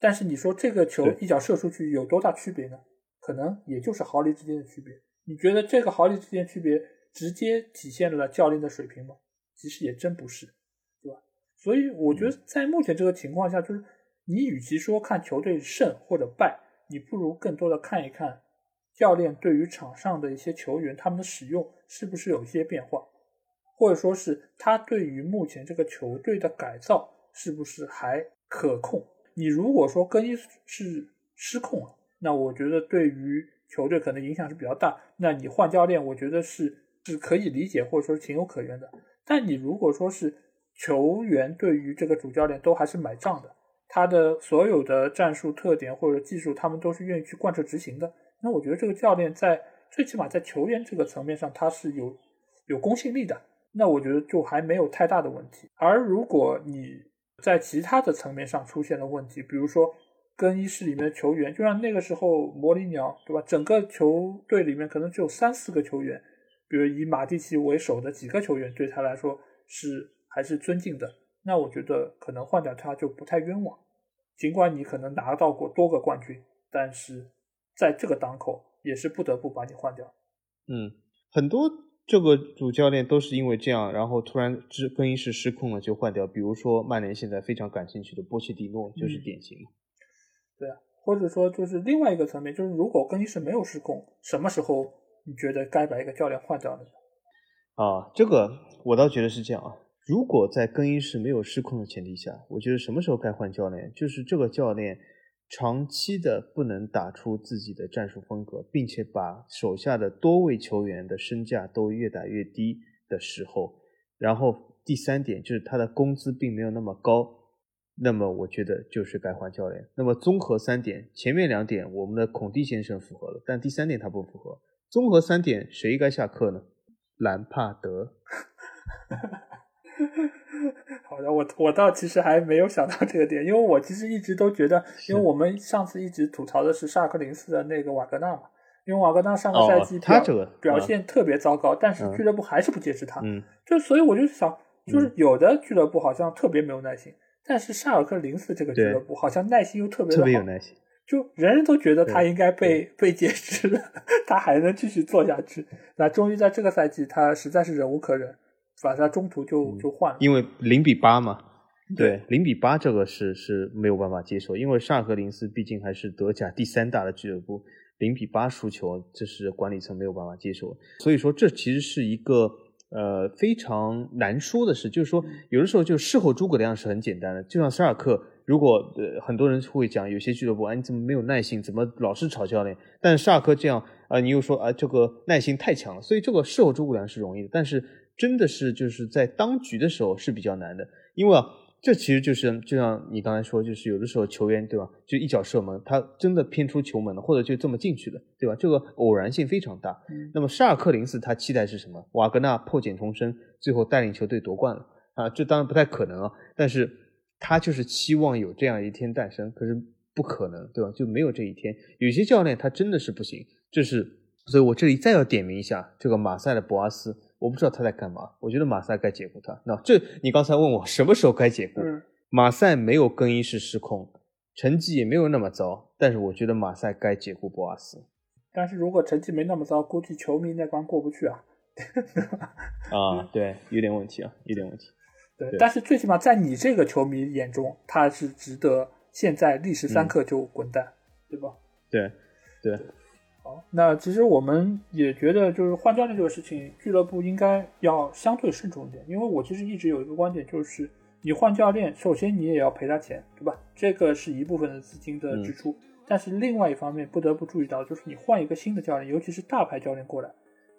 但是你说这个球一脚射出去有多大区别呢？可能也就是毫厘之间的区别。你觉得这个毫厘之间区别直接体现了教练的水平吗？其实也真不是，对吧？所以我觉得在目前这个情况下，就是。你与其说看球队胜或者败，你不如更多的看一看教练对于场上的一些球员他们的使用是不是有一些变化，或者说是他对于目前这个球队的改造是不是还可控。你如果说更衣是失控了，那我觉得对于球队可能影响是比较大。那你换教练，我觉得是是可以理解或者说情有可原的。但你如果说是球员对于这个主教练都还是买账的。他的所有的战术特点或者技术，他们都是愿意去贯彻执行的。那我觉得这个教练在最起码在球员这个层面上，他是有有公信力的。那我觉得就还没有太大的问题。而如果你在其他的层面上出现了问题，比如说更衣室里面的球员，就像那个时候魔力鸟，对吧？整个球队里面可能只有三四个球员，比如以马蒂奇为首的几个球员，对他来说是还是尊敬的。那我觉得可能换掉他就不太冤枉，尽管你可能拿到过多个冠军，但是在这个档口也是不得不把你换掉。嗯，很多这个主教练都是因为这样，然后突然之更衣室失控了就换掉。比如说曼联现在非常感兴趣的波切蒂诺就是典型。对啊，或者说就是另外一个层面，就是如果更衣室没有失控，什么时候你觉得该把一个教练换掉呢？啊，这个我倒觉得是这样啊。如果在更衣室没有失控的前提下，我觉得什么时候该换教练，就是这个教练长期的不能打出自己的战术风格，并且把手下的多位球员的身价都越打越低的时候，然后第三点就是他的工资并没有那么高，那么我觉得就是该换教练。那么综合三点，前面两点我们的孔蒂先生符合了，但第三点他不符合。综合三点，谁该下课呢？兰帕德。好的，我我倒其实还没有想到这个点，因为我其实一直都觉得，因为我们上次一直吐槽的是沙尔克零四的那个瓦格纳嘛，因为瓦格纳上个赛季表表现特别糟糕，但是俱乐部还是不接受他，就所以我就想，就是有的俱乐部好像特别没有耐心，但是沙尔克零四这个俱乐部好像耐心又特别特别有耐心，就人人都觉得他应该被被解职了，他还能继续做下去，那终于在这个赛季，他实在是忍无可忍。反正中途就就换了，因为零比八嘛，对，零比八这个是是没有办法接受，因为沙尔克零四毕竟还是德甲第三大的俱乐部，零比八输球，这是管理层没有办法接受，所以说这其实是一个呃非常难说的事，就是说有的时候就事后诸葛亮是很简单的，就像沙尔克，如果呃很多人会讲有些俱乐部啊你怎么没有耐心，怎么老是吵教练，但是萨尔克这样啊你又说啊这个耐心太强了，所以这个事后诸葛亮是容易的，但是。真的是就是在当局的时候是比较难的，因为啊，这其实就是就像你刚才说，就是有的时候球员对吧，就一脚射门，他真的偏出球门了，或者就这么进去了，对吧？这个偶然性非常大。那么沙尔克零四他期待是什么？瓦格纳破茧重生，最后带领球队夺冠了啊！这当然不太可能啊，但是他就是期望有这样一天诞生，可是不可能，对吧？就没有这一天。有些教练他真的是不行，这是，所以我这里再要点名一下这个马赛的博阿斯。我不知道他在干嘛，我觉得马赛该解雇他。那这你刚才问我什么时候该解雇？马赛没有更衣室失控，成绩也没有那么糟，但是我觉得马赛该解雇博阿斯。但是如果成绩没那么糟，估计球迷那关过不去啊。啊，对，有点问题啊，有点问题。对，但是最起码在你这个球迷眼中，他是值得现在历时三刻就滚蛋，对吧？对，对。好，那其实我们也觉得，就是换教练这个事情，俱乐部应该要相对慎重一点。因为我其实一直有一个观点，就是你换教练，首先你也要赔他钱，对吧？这个是一部分的资金的支出。但是另外一方面，不得不注意到，就是你换一个新的教练，尤其是大牌教练过来，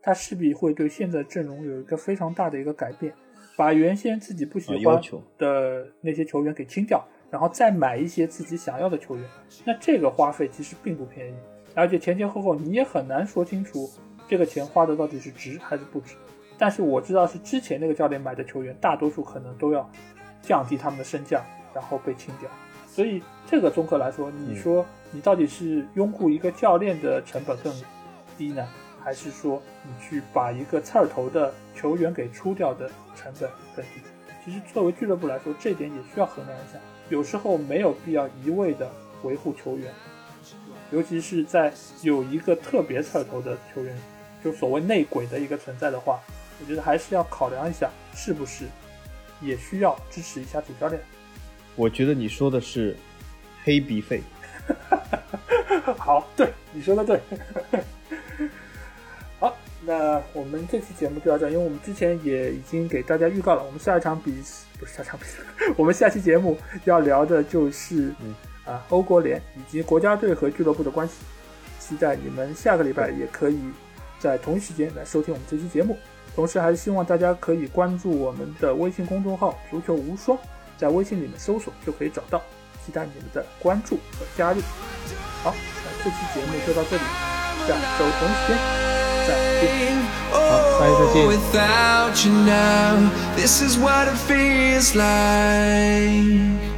他势必会对现在阵容有一个非常大的一个改变，把原先自己不喜欢的那些球员给清掉，然后再买一些自己想要的球员。那这个花费其实并不便宜。而且前前后后你也很难说清楚这个钱花的到底是值还是不值。但是我知道是之前那个教练买的球员，大多数可能都要降低他们的身价，然后被清掉。所以这个综合来说，你说你到底是拥护一个教练的成本更低呢，还是说你去把一个刺儿头的球员给出掉的成本更低？其实作为俱乐部来说，这点也需要衡量一下。有时候没有必要一味的维护球员。尤其是在有一个特别刺头的球员，就所谓内鬼的一个存在的话，我觉得还是要考量一下，是不是也需要支持一下主教练。我觉得你说的是黑鼻费。好，对，你说的对。好，那我们这期节目就到这，因为我们之前也已经给大家预告了，我们下一场比不是下场比赛，我们下期节目要聊的就是。啊，欧国联以及国家队和俱乐部的关系，期待你们下个礼拜也可以在同一时间来收听我们这期节目。同时，还是希望大家可以关注我们的微信公众号“足球无双”，在微信里面搜索就可以找到。期待你们的关注和加入。好，那这期节目就到这里，下周同一时间再见。好，大家再见。